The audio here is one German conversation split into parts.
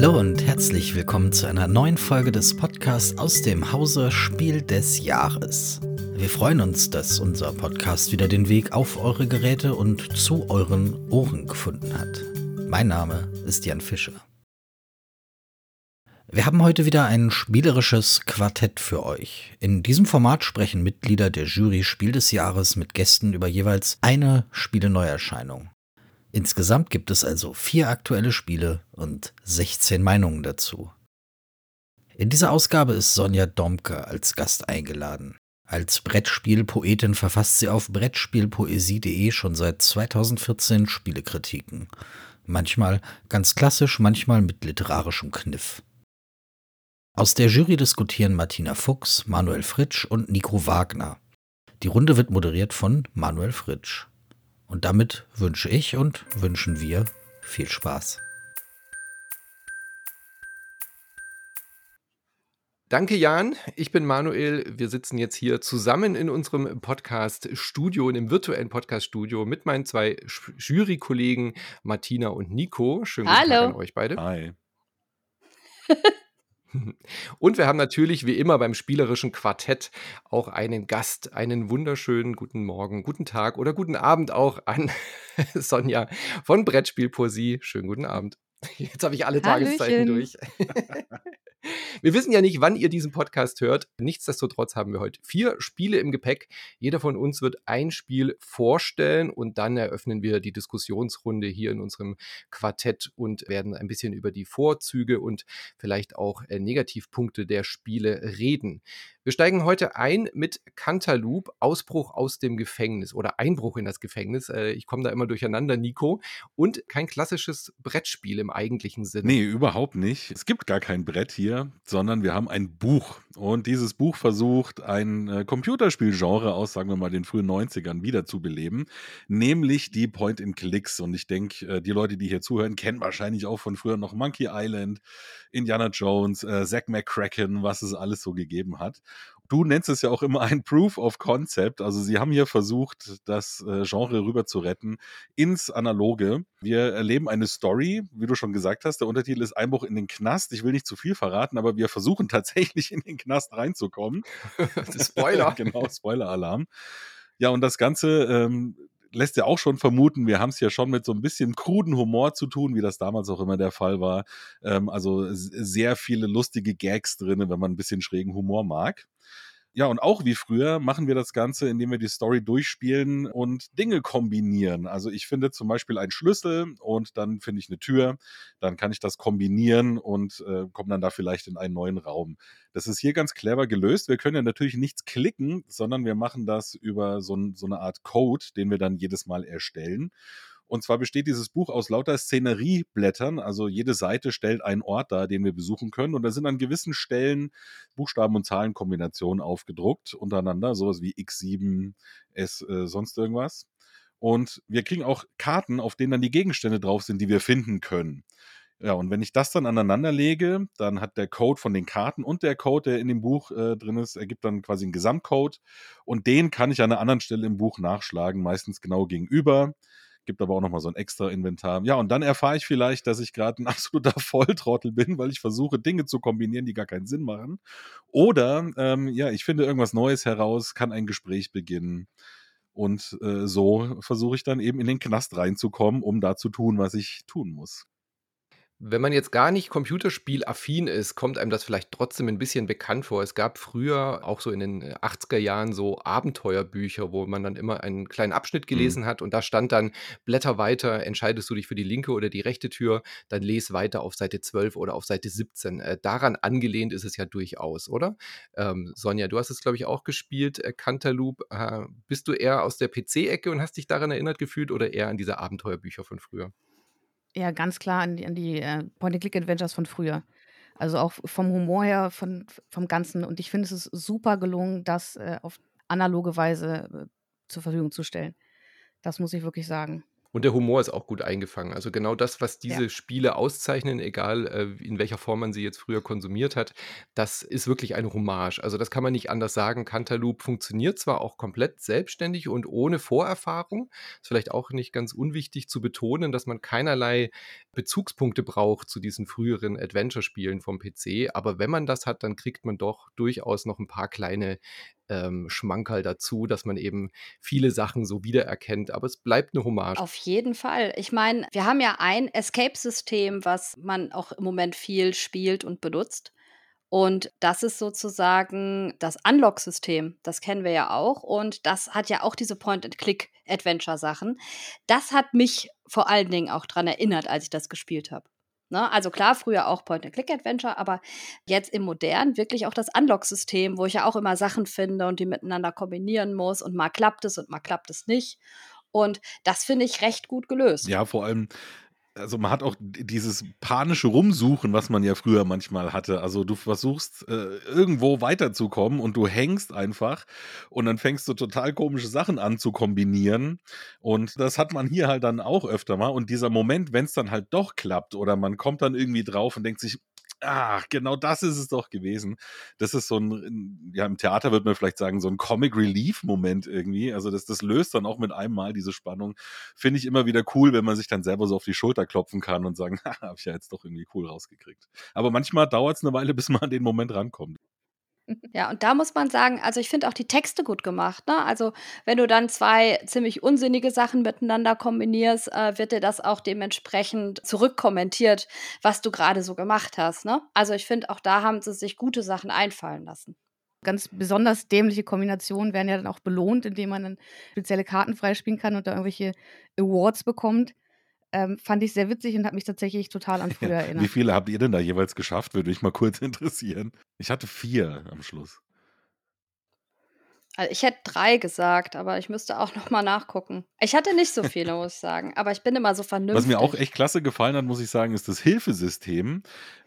Hallo und herzlich willkommen zu einer neuen Folge des Podcasts aus dem Hause Spiel des Jahres. Wir freuen uns, dass unser Podcast wieder den Weg auf eure Geräte und zu euren Ohren gefunden hat. Mein Name ist Jan Fischer. Wir haben heute wieder ein spielerisches Quartett für euch. In diesem Format sprechen Mitglieder der Jury Spiel des Jahres mit Gästen über jeweils eine Spiele-Neuerscheinung. Insgesamt gibt es also vier aktuelle Spiele und 16 Meinungen dazu. In dieser Ausgabe ist Sonja Domke als Gast eingeladen. Als Brettspielpoetin verfasst sie auf Brettspielpoesie.de schon seit 2014 Spielekritiken. Manchmal ganz klassisch, manchmal mit literarischem Kniff. Aus der Jury diskutieren Martina Fuchs, Manuel Fritsch und Nico Wagner. Die Runde wird moderiert von Manuel Fritsch. Und damit wünsche ich und wünschen wir viel Spaß. Danke, Jan. Ich bin Manuel. Wir sitzen jetzt hier zusammen in unserem Podcast-Studio, in dem virtuellen Podcast-Studio mit meinen zwei Jury-Kollegen Martina und Nico. Schönen guten Hallo. Tag an euch beide. Hi. Und wir haben natürlich wie immer beim spielerischen Quartett auch einen Gast, einen wunderschönen guten Morgen, guten Tag oder guten Abend auch an Sonja von Brettspielpoesie. Schönen guten Abend. Jetzt habe ich alle Hallöchen. Tageszeiten durch. Wir wissen ja nicht, wann ihr diesen Podcast hört. Nichtsdestotrotz haben wir heute vier Spiele im Gepäck. Jeder von uns wird ein Spiel vorstellen und dann eröffnen wir die Diskussionsrunde hier in unserem Quartett und werden ein bisschen über die Vorzüge und vielleicht auch äh, Negativpunkte der Spiele reden. Wir steigen heute ein mit Cantaloupe, Ausbruch aus dem Gefängnis oder Einbruch in das Gefängnis. Äh, ich komme da immer durcheinander, Nico. Und kein klassisches Brettspiel im eigentlichen Sinne. Nee, überhaupt nicht. Es gibt gar kein Brett hier, sondern wir haben ein Buch. Und dieses Buch versucht, ein äh, Computerspielgenre aus, sagen wir mal, den frühen 90ern wiederzubeleben, nämlich die Point-and-Clicks. Und ich denke, äh, die Leute, die hier zuhören, kennen wahrscheinlich auch von früher noch Monkey Island, Indiana Jones, äh, Zack McCracken, was es alles so gegeben hat. Du nennst es ja auch immer ein Proof of Concept. Also sie haben hier versucht, das äh, Genre rüber zu retten ins Analoge. Wir erleben eine Story, wie du schon gesagt hast. Der Untertitel ist Einbruch in den Knast. Ich will nicht zu viel verraten, aber wir versuchen tatsächlich in den Knast reinzukommen. Spoiler. genau, Spoiler-Alarm. Ja, und das Ganze ähm, lässt ja auch schon vermuten, wir haben es ja schon mit so ein bisschen kruden Humor zu tun, wie das damals auch immer der Fall war. Ähm, also sehr viele lustige Gags drin, wenn man ein bisschen schrägen Humor mag. Ja, und auch wie früher machen wir das Ganze, indem wir die Story durchspielen und Dinge kombinieren. Also ich finde zum Beispiel einen Schlüssel und dann finde ich eine Tür. Dann kann ich das kombinieren und äh, komme dann da vielleicht in einen neuen Raum. Das ist hier ganz clever gelöst. Wir können ja natürlich nichts klicken, sondern wir machen das über so, so eine Art Code, den wir dann jedes Mal erstellen. Und zwar besteht dieses Buch aus lauter Szenerieblättern. Also jede Seite stellt einen Ort dar, den wir besuchen können. Und da sind an gewissen Stellen Buchstaben- und Zahlenkombinationen aufgedruckt untereinander. Sowas wie X7, S, äh, sonst irgendwas. Und wir kriegen auch Karten, auf denen dann die Gegenstände drauf sind, die wir finden können. Ja, und wenn ich das dann aneinander lege, dann hat der Code von den Karten und der Code, der in dem Buch äh, drin ist, ergibt dann quasi einen Gesamtcode. Und den kann ich an einer anderen Stelle im Buch nachschlagen, meistens genau gegenüber gibt aber auch nochmal so ein extra Inventar. Ja, und dann erfahre ich vielleicht, dass ich gerade ein absoluter Volltrottel bin, weil ich versuche, Dinge zu kombinieren, die gar keinen Sinn machen. Oder, ähm, ja, ich finde irgendwas Neues heraus, kann ein Gespräch beginnen. Und äh, so versuche ich dann eben in den Knast reinzukommen, um da zu tun, was ich tun muss. Wenn man jetzt gar nicht computerspielaffin ist, kommt einem das vielleicht trotzdem ein bisschen bekannt vor. Es gab früher, auch so in den 80er äh, Jahren, so Abenteuerbücher, wo man dann immer einen kleinen Abschnitt Mhm. gelesen hat und da stand dann: „Blätter weiter, entscheidest du dich für die linke oder die rechte Tür, dann les weiter auf Seite 12 oder auf Seite 17.“ Äh, daran angelehnt ist es ja durchaus, oder? Ähm, Sonja, du hast es, glaube ich, auch gespielt, äh, Cantaloupe. Äh, bist du eher aus der PC-Ecke und hast dich daran erinnert gefühlt oder eher an diese Abenteuerbücher von früher? Ja, ganz klar an die an die, äh, Point-and-Click-Adventures von früher. Also, auch vom Humor her, von vom Ganzen. Und ich finde, es ist super gelungen, das, äh, auf analoge Weise, äh, zur Verfügung zu stellen. Das muss ich wirklich sagen. Und der Humor ist auch gut eingefangen. Also genau das, was Ja. diese Spiele auszeichnen, egal äh, in welcher Form man sie jetzt früher konsumiert hat, das ist wirklich eine Hommage. Also das kann man nicht anders sagen. Cantaloupe funktioniert zwar auch komplett selbstständig und ohne Vorerfahrung. Ist vielleicht auch nicht ganz unwichtig zu betonen, dass man keinerlei Bezugspunkte braucht zu diesen früheren Adventure-Spielen vom PC. Aber wenn man das hat, dann kriegt man doch durchaus noch ein paar kleine ähm, Schmankerl dazu, dass man eben viele Sachen so wiedererkennt. Aber es bleibt eine Hommage. Auf jeden Fall. Ich meine, wir haben ja ein Escape-System, was man auch im Moment viel spielt und benutzt. Und das ist sozusagen das Unlock-System. Das kennen wir ja auch. Und das hat ja auch diese Point-and-Click-Adventure-Sachen. Das hat mich vor allen Dingen auch daran erinnert, als ich das gespielt habe. Ne? Also klar, früher auch Point-and-Click-Adventure, aber jetzt im Modern wirklich auch das Unlock-System, wo ich ja auch immer Sachen finde und die miteinander kombinieren muss. Und mal klappt es und mal klappt es nicht. Und das finde ich recht gut gelöst. Ja, vor allem, also man hat auch dieses panische Rumsuchen, was man ja früher manchmal hatte. Also du versuchst äh, irgendwo weiterzukommen und du hängst einfach und dann fängst du total komische Sachen an zu kombinieren. Und das hat man hier halt dann auch öfter mal. Und dieser Moment, wenn es dann halt doch klappt oder man kommt dann irgendwie drauf und denkt sich, Ach, genau das ist es doch gewesen. Das ist so ein, ja, im Theater würde man vielleicht sagen, so ein Comic Relief-Moment irgendwie. Also, das, das löst dann auch mit einem Mal diese Spannung. Finde ich immer wieder cool, wenn man sich dann selber so auf die Schulter klopfen kann und sagen, habe ich ja jetzt doch irgendwie cool rausgekriegt. Aber manchmal dauert es eine Weile, bis man an den Moment rankommt. Ja, und da muss man sagen, also ich finde auch die Texte gut gemacht. Ne? Also wenn du dann zwei ziemlich unsinnige Sachen miteinander kombinierst, äh, wird dir das auch dementsprechend zurückkommentiert, was du gerade so gemacht hast. Ne? Also ich finde, auch da haben sie sich gute Sachen einfallen lassen. Ganz besonders dämliche Kombinationen werden ja dann auch belohnt, indem man dann spezielle Karten freispielen kann und da irgendwelche Awards bekommt. Ähm, fand ich sehr witzig und hat mich tatsächlich total an früher Ja. erinnert. Wie viele habt ihr denn da jeweils geschafft? Würde mich mal kurz interessieren. Ich hatte vier am Schluss. Also ich hätte drei gesagt, aber ich müsste auch noch mal nachgucken. Ich hatte nicht so viele, muss ich sagen. Aber ich bin immer so vernünftig. Was mir auch echt klasse gefallen hat, muss ich sagen, ist das Hilfesystem.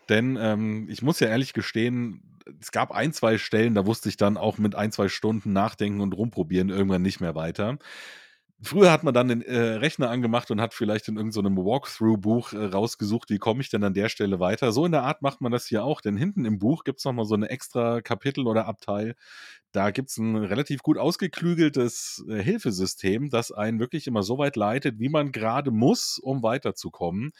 Denn ähm, ich muss ja ehrlich gestehen, es gab ein, zwei Stellen, da wusste ich dann auch mit ein, zwei Stunden nachdenken und rumprobieren irgendwann nicht mehr weiter. Früher hat man dann den äh, Rechner angemacht und hat vielleicht in irgendeinem Walkthrough-Buch äh, rausgesucht, wie komme ich denn an der Stelle weiter. So in der Art macht man das hier auch, denn hinten im Buch gibt es nochmal so eine extra Kapitel oder Abteil. Da gibt es ein relativ gut ausgeklügeltes äh, Hilfesystem, das einen wirklich immer so weit leitet, wie man gerade muss, um weiterzukommen.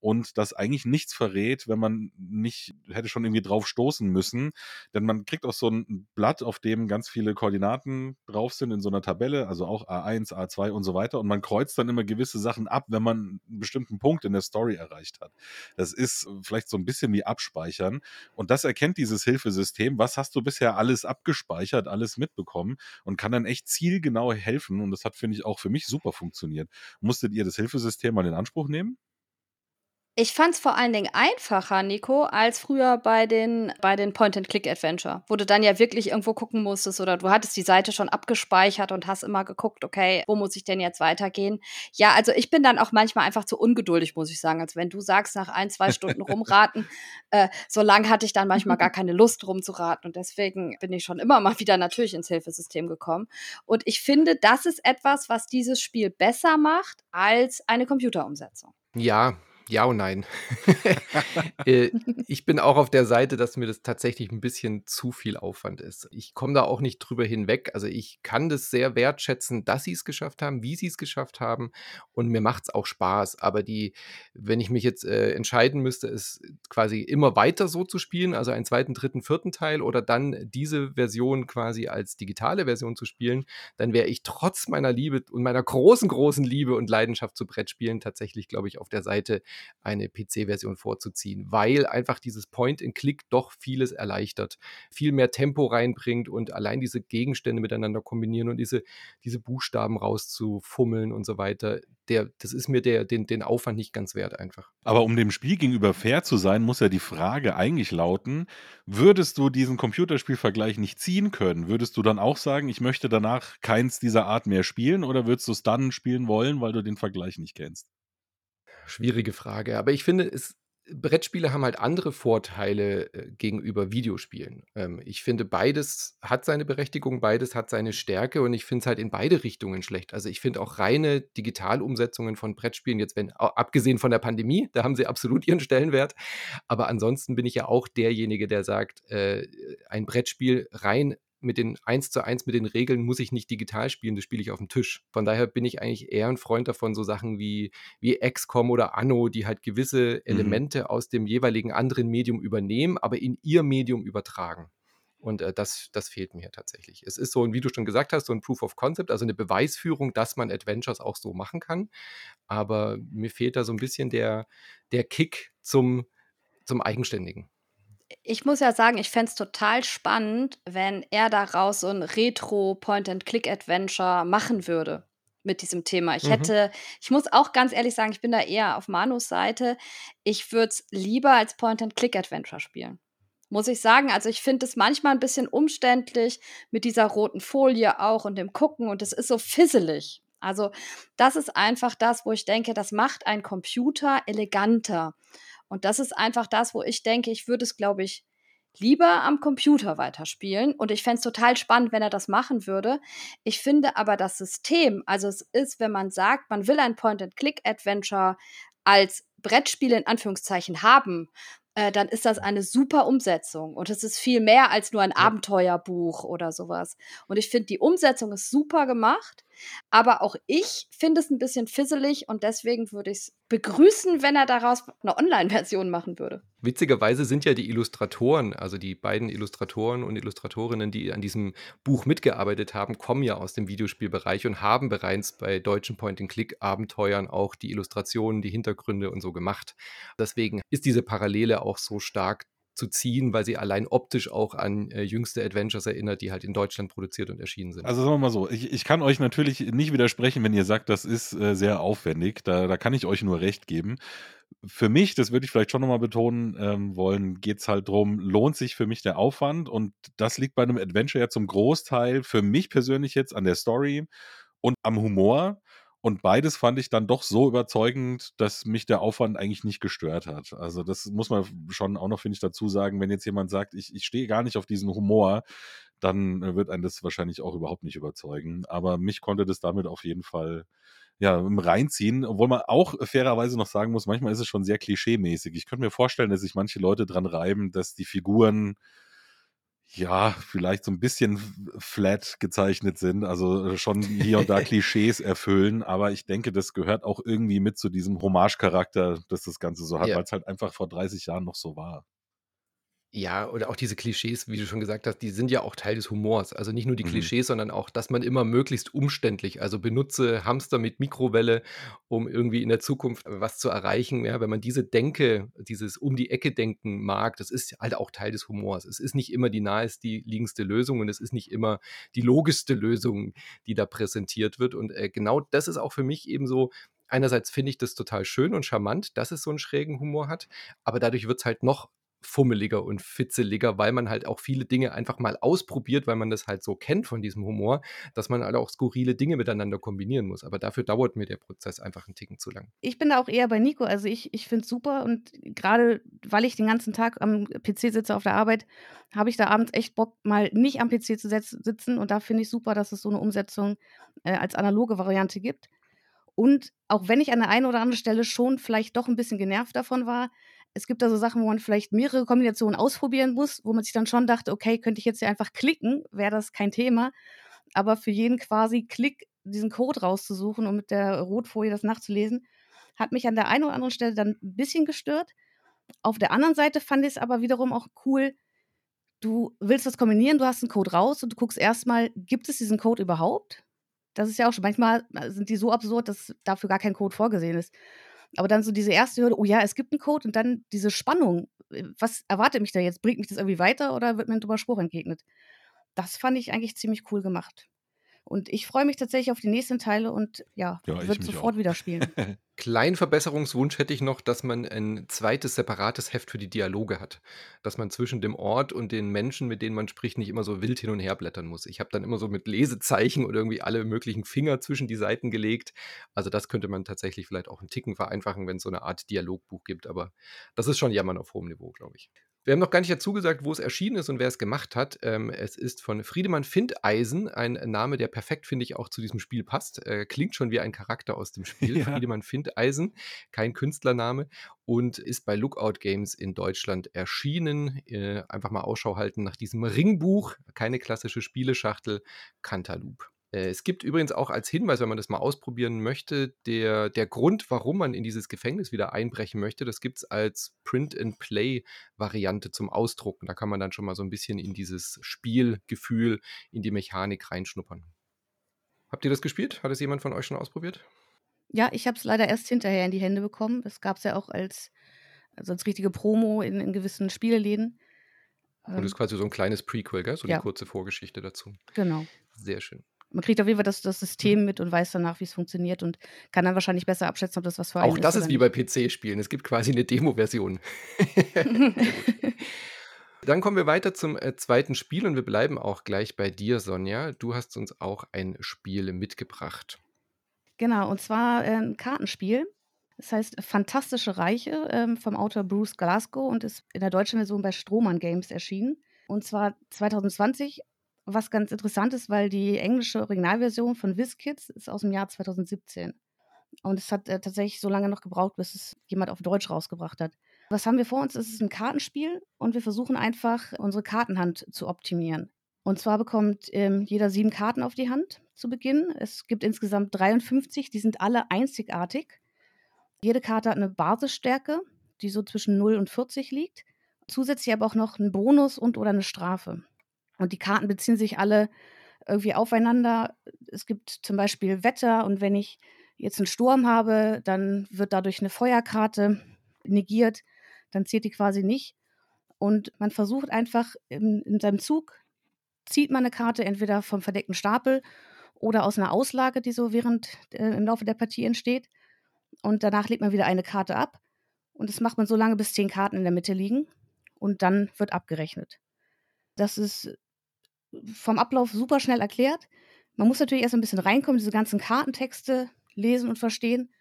Und das eigentlich nichts verrät, wenn man nicht hätte schon irgendwie drauf stoßen müssen. Denn man kriegt auch so ein Blatt, auf dem ganz viele Koordinaten drauf sind in so einer Tabelle, also auch A1, A2 und so weiter. Und man kreuzt dann immer gewisse Sachen ab, wenn man einen bestimmten Punkt in der Story erreicht hat. Das ist vielleicht so ein bisschen wie Abspeichern. Und das erkennt dieses Hilfesystem. Was hast du bisher alles abgespeichert, alles mitbekommen und kann dann echt zielgenau helfen. Und das hat, finde ich, auch für mich super funktioniert. Musstet ihr das Hilfesystem mal in Anspruch nehmen? Ich fand es vor allen Dingen einfacher, Nico, als früher bei den, bei den Point-and-Click-Adventure, wo du dann ja wirklich irgendwo gucken musstest oder du hattest die Seite schon abgespeichert und hast immer geguckt, okay, wo muss ich denn jetzt weitergehen? Ja, also ich bin dann auch manchmal einfach zu ungeduldig, muss ich sagen. Also wenn du sagst, nach ein, zwei Stunden rumraten, äh, so lang hatte ich dann manchmal gar keine Lust rumzuraten und deswegen bin ich schon immer mal wieder natürlich ins Hilfesystem gekommen. Und ich finde, das ist etwas, was dieses Spiel besser macht als eine Computerumsetzung. Ja, ja und nein. Äh, ich bin auch auf der Seite, dass mir das tatsächlich ein bisschen zu viel Aufwand ist. Ich komme da auch nicht drüber hinweg. Also ich kann das sehr wertschätzen, dass sie es geschafft haben, wie sie es geschafft haben. Und mir macht es auch Spaß. Aber die, wenn ich mich jetzt äh, entscheiden müsste, es quasi immer weiter so zu spielen, also einen zweiten, dritten, vierten Teil oder dann diese Version quasi als digitale Version zu spielen, dann wäre ich trotz meiner Liebe und meiner großen, großen Liebe und Leidenschaft zu Brettspielen tatsächlich, glaube ich, auf der Seite eine PC-Version vorzuziehen, weil einfach dieses Point-and-Click doch vieles erleichtert, viel mehr Tempo reinbringt und allein diese Gegenstände miteinander kombinieren und diese, diese Buchstaben rauszufummeln und so weiter, der, das ist mir der, den, den Aufwand nicht ganz wert einfach. Aber um dem Spiel gegenüber fair zu sein, muss ja die Frage eigentlich lauten, würdest du diesen Computerspielvergleich nicht ziehen können? Würdest du dann auch sagen, ich möchte danach keins dieser Art mehr spielen oder würdest du es dann spielen wollen, weil du den Vergleich nicht kennst? Schwierige Frage, aber ich finde, es, Brettspiele haben halt andere Vorteile äh, gegenüber Videospielen. Ähm, ich finde, beides hat seine Berechtigung, beides hat seine Stärke und ich finde es halt in beide Richtungen schlecht. Also ich finde auch reine Digitalumsetzungen von Brettspielen, jetzt wenn, abgesehen von der Pandemie, da haben sie absolut ihren Stellenwert. Aber ansonsten bin ich ja auch derjenige, der sagt, äh, ein Brettspiel rein mit den 1 zu 1 mit den Regeln muss ich nicht digital spielen, das spiele ich auf dem Tisch. Von daher bin ich eigentlich eher ein Freund davon, so Sachen wie, wie XCOM oder Anno, die halt gewisse mhm. Elemente mhm. aus dem jeweiligen anderen Medium übernehmen, aber in ihr Medium übertragen. Und äh, das, das fehlt mir tatsächlich. Es ist so, wie du schon gesagt hast, so ein Proof of Concept, also eine Beweisführung, dass man Adventures auch so machen kann. Aber mir fehlt da so ein bisschen der, der Kick zum, zum Eigenständigen ich muss ja sagen, ich fände es total spannend, wenn er daraus so ein Retro-Point-and-Click-Adventure machen würde mit diesem Thema. Ich mhm. hätte, ich muss auch ganz ehrlich sagen, ich bin da eher auf Manus Seite. Ich würde es lieber als Point-and-Click-Adventure spielen. Muss ich sagen. Also ich finde es manchmal ein bisschen umständlich mit dieser roten Folie auch und dem Gucken und es ist so fisselig. Also das ist einfach das, wo ich denke, das macht ein Computer eleganter. Und das ist einfach das, wo ich denke, ich würde es, glaube ich, lieber am Computer weiterspielen. Und ich fände es total spannend, wenn er das machen würde. Ich finde aber das System, also es ist, wenn man sagt, man will ein Point-and-Click-Adventure als Brettspiel in Anführungszeichen haben, äh, dann ist das eine super Umsetzung. Und es ist viel mehr als nur ein ja. Abenteuerbuch oder sowas. Und ich finde, die Umsetzung ist super gemacht. Aber auch ich finde es ein bisschen fisselig und deswegen würde ich es begrüßen, wenn er daraus eine Online-Version machen würde. Witzigerweise sind ja die Illustratoren, also die beiden Illustratoren und Illustratorinnen, die an diesem Buch mitgearbeitet haben, kommen ja aus dem Videospielbereich und haben bereits bei deutschen Point-and-Click-Abenteuern auch die Illustrationen, die Hintergründe und so gemacht. Deswegen ist diese Parallele auch so stark zu ziehen, weil sie allein optisch auch an äh, jüngste Adventures erinnert, die halt in Deutschland produziert und erschienen sind. Also sagen wir mal so, ich, ich kann euch natürlich nicht widersprechen, wenn ihr sagt, das ist äh, sehr aufwendig. Da, da kann ich euch nur recht geben. Für mich, das würde ich vielleicht schon nochmal betonen ähm, wollen, geht es halt darum, lohnt sich für mich der Aufwand und das liegt bei einem Adventure ja zum Großteil für mich persönlich jetzt an der Story und am Humor. Und beides fand ich dann doch so überzeugend, dass mich der Aufwand eigentlich nicht gestört hat. Also das muss man schon auch noch, finde ich, dazu sagen. Wenn jetzt jemand sagt, ich, ich stehe gar nicht auf diesen Humor, dann äh, wird einen das wahrscheinlich auch überhaupt nicht überzeugen. Aber mich konnte das damit auf jeden Fall ja, reinziehen, obwohl man auch fairerweise noch sagen muss, manchmal ist es schon sehr klischeemäßig. Ich könnte mir vorstellen, dass sich manche Leute dran reiben, dass die Figuren ja, vielleicht so ein bisschen flat gezeichnet sind, also äh, schon hier und da Klischees erfüllen, aber ich denke, das gehört auch irgendwie mit zu diesem Hommage-Charakter, dass das Ganze so hat, ja. weil es halt einfach vor 30 Jahren noch so war. Ja, oder auch diese Klischees, wie du schon gesagt hast, die sind ja auch Teil des Humors. Also nicht nur die Mhm. Klischees, sondern auch, dass man immer möglichst umständlich, also benutze Hamster mit Mikrowelle, um irgendwie in der Zukunft was zu erreichen. Ja, wenn man diese Denke, dieses um die Ecke denken mag, das ist halt auch Teil des Humors. Es ist nicht immer die naheliegendste Lösung und es ist nicht immer die logischste Lösung, die da präsentiert wird. Und äh, genau das ist auch für mich eben so, einerseits finde ich das total schön und charmant, dass es so einen schrägen Humor hat, aber dadurch wird es halt noch fummeliger und fitzeliger, weil man halt auch viele Dinge einfach mal ausprobiert, weil man das halt so kennt von diesem Humor, dass man halt auch skurrile Dinge miteinander kombinieren muss. Aber dafür dauert mir der Prozess einfach einen Ticken zu lang. Ich bin da auch eher bei Nico. Also ich, ich finde es super und gerade weil ich den ganzen Tag am PC sitze auf der Arbeit, habe ich da abends echt Bock, mal nicht am PC zu sitzen. Und da finde ich super, dass es so eine Umsetzung äh, als analoge Variante gibt. Und auch wenn ich an der einen oder anderen Stelle schon vielleicht doch ein bisschen genervt davon war, es gibt da so Sachen, wo man vielleicht mehrere Kombinationen ausprobieren muss, wo man sich dann schon dachte, okay, könnte ich jetzt hier einfach klicken, wäre das kein Thema. Aber für jeden quasi Klick diesen Code rauszusuchen und mit der Rotfolie das nachzulesen, hat mich an der einen oder anderen Stelle dann ein bisschen gestört. Auf der anderen Seite fand ich es aber wiederum auch cool, du willst das kombinieren, du hast einen Code raus und du guckst erstmal, gibt es diesen Code überhaupt? Das ist ja auch schon, manchmal sind die so absurd, dass dafür gar kein Code vorgesehen ist. Aber dann so diese erste Hürde, oh ja, es gibt einen Code und dann diese Spannung. Äh, was erwartet mich da jetzt? Bringt mich das irgendwie weiter oder wird mir ein dummer Spruch entgegnet? Das fand ich eigentlich ziemlich cool gemacht. Und ich freue mich tatsächlich auf die nächsten Teile und ja, ja würde sofort auch. wieder spielen. Kleinen Verbesserungswunsch hätte ich noch, dass man ein zweites separates Heft für die Dialoge hat. Dass man zwischen dem Ort und den Menschen, mit denen man spricht, nicht immer so wild hin und her blättern muss. Ich habe dann immer so mit Lesezeichen oder irgendwie alle möglichen Finger zwischen die Seiten gelegt. Also das könnte man tatsächlich vielleicht auch einen Ticken vereinfachen, wenn es so eine Art Dialogbuch gibt. Aber das ist schon Jammern auf hohem Niveau, glaube ich. Wir haben noch gar nicht dazu gesagt, wo es erschienen ist und wer es gemacht hat. Ähm, es ist von Friedemann Findeisen, ein Name, der perfekt, finde ich, auch zu diesem Spiel passt. Äh, klingt schon wie ein Charakter aus dem Spiel. Ja. Friedemann Findeisen, kein Künstlername und ist bei Lookout Games in Deutschland erschienen. Äh, einfach mal Ausschau halten nach diesem Ringbuch, keine klassische Spieleschachtel, Cantaloupe. Äh, es gibt übrigens auch als Hinweis, wenn man das mal ausprobieren möchte, der, der Grund, warum man in dieses Gefängnis wieder einbrechen möchte, das gibt es als Print-and-Play-Variante zum Ausdrucken. Da kann man dann schon mal so ein bisschen in dieses Spielgefühl, in die Mechanik reinschnuppern. Habt ihr das gespielt? Hat es jemand von euch schon ausprobiert? Ja, ich habe es leider erst hinterher in die Hände bekommen. Das gab es ja auch als, also als richtige Promo in, in gewissen Spieleläden. Und das ist ähm quasi so ein kleines Prequel, gell? so eine ja. kurze Vorgeschichte dazu. Genau. Sehr schön man kriegt auf jeden Fall das, das System mhm. mit und weiß danach, wie es funktioniert und kann dann wahrscheinlich besser abschätzen, ob das was für einen Auch das ist, ist wie bei PC-Spielen. Es gibt quasi eine Demo-Version. Dann kommen wir weiter zum äh, zweiten Spiel und wir bleiben auch gleich bei dir, Sonja. Du hast uns auch ein Spiel mitgebracht. Genau, und zwar äh, ein Kartenspiel. Das heißt Fantastische Reiche ähm, vom Autor Bruce Glasgow und ist in der deutschen Version bei Strohmann Games erschienen. Und zwar 2020 was ganz interessant ist, weil die englische Originalversion von WizKids ist aus dem Jahr 2017. Und es hat äh, tatsächlich so lange noch gebraucht, bis es jemand auf Deutsch rausgebracht hat. Was haben wir vor uns? Es ist ein Kartenspiel und wir versuchen einfach, unsere Kartenhand zu optimieren. Und zwar bekommt ähm, jeder sieben Karten auf die Hand zu Beginn. Es gibt insgesamt 53, die sind alle einzigartig. Jede Karte hat eine Basisstärke, die so zwischen 0 und 40 liegt. Zusätzlich aber auch noch einen Bonus und oder eine Strafe. Und die Karten beziehen sich alle irgendwie aufeinander. Es gibt zum Beispiel Wetter und wenn ich jetzt einen Sturm habe, dann wird dadurch eine Feuerkarte negiert, dann zählt die quasi nicht. Und man versucht einfach in, in seinem Zug, zieht man eine Karte entweder vom verdeckten Stapel oder aus einer Auslage, die so während äh, im Laufe der Partie entsteht. Und danach legt man wieder eine Karte ab. Und das macht man so lange, bis zehn Karten in der Mitte liegen. Und dann wird abgerechnet. Das ist vom Ablauf super schnell erklärt. Man muss natürlich erst ein bisschen reinkommen, diese ganzen Kartentexte lesen und verstehen,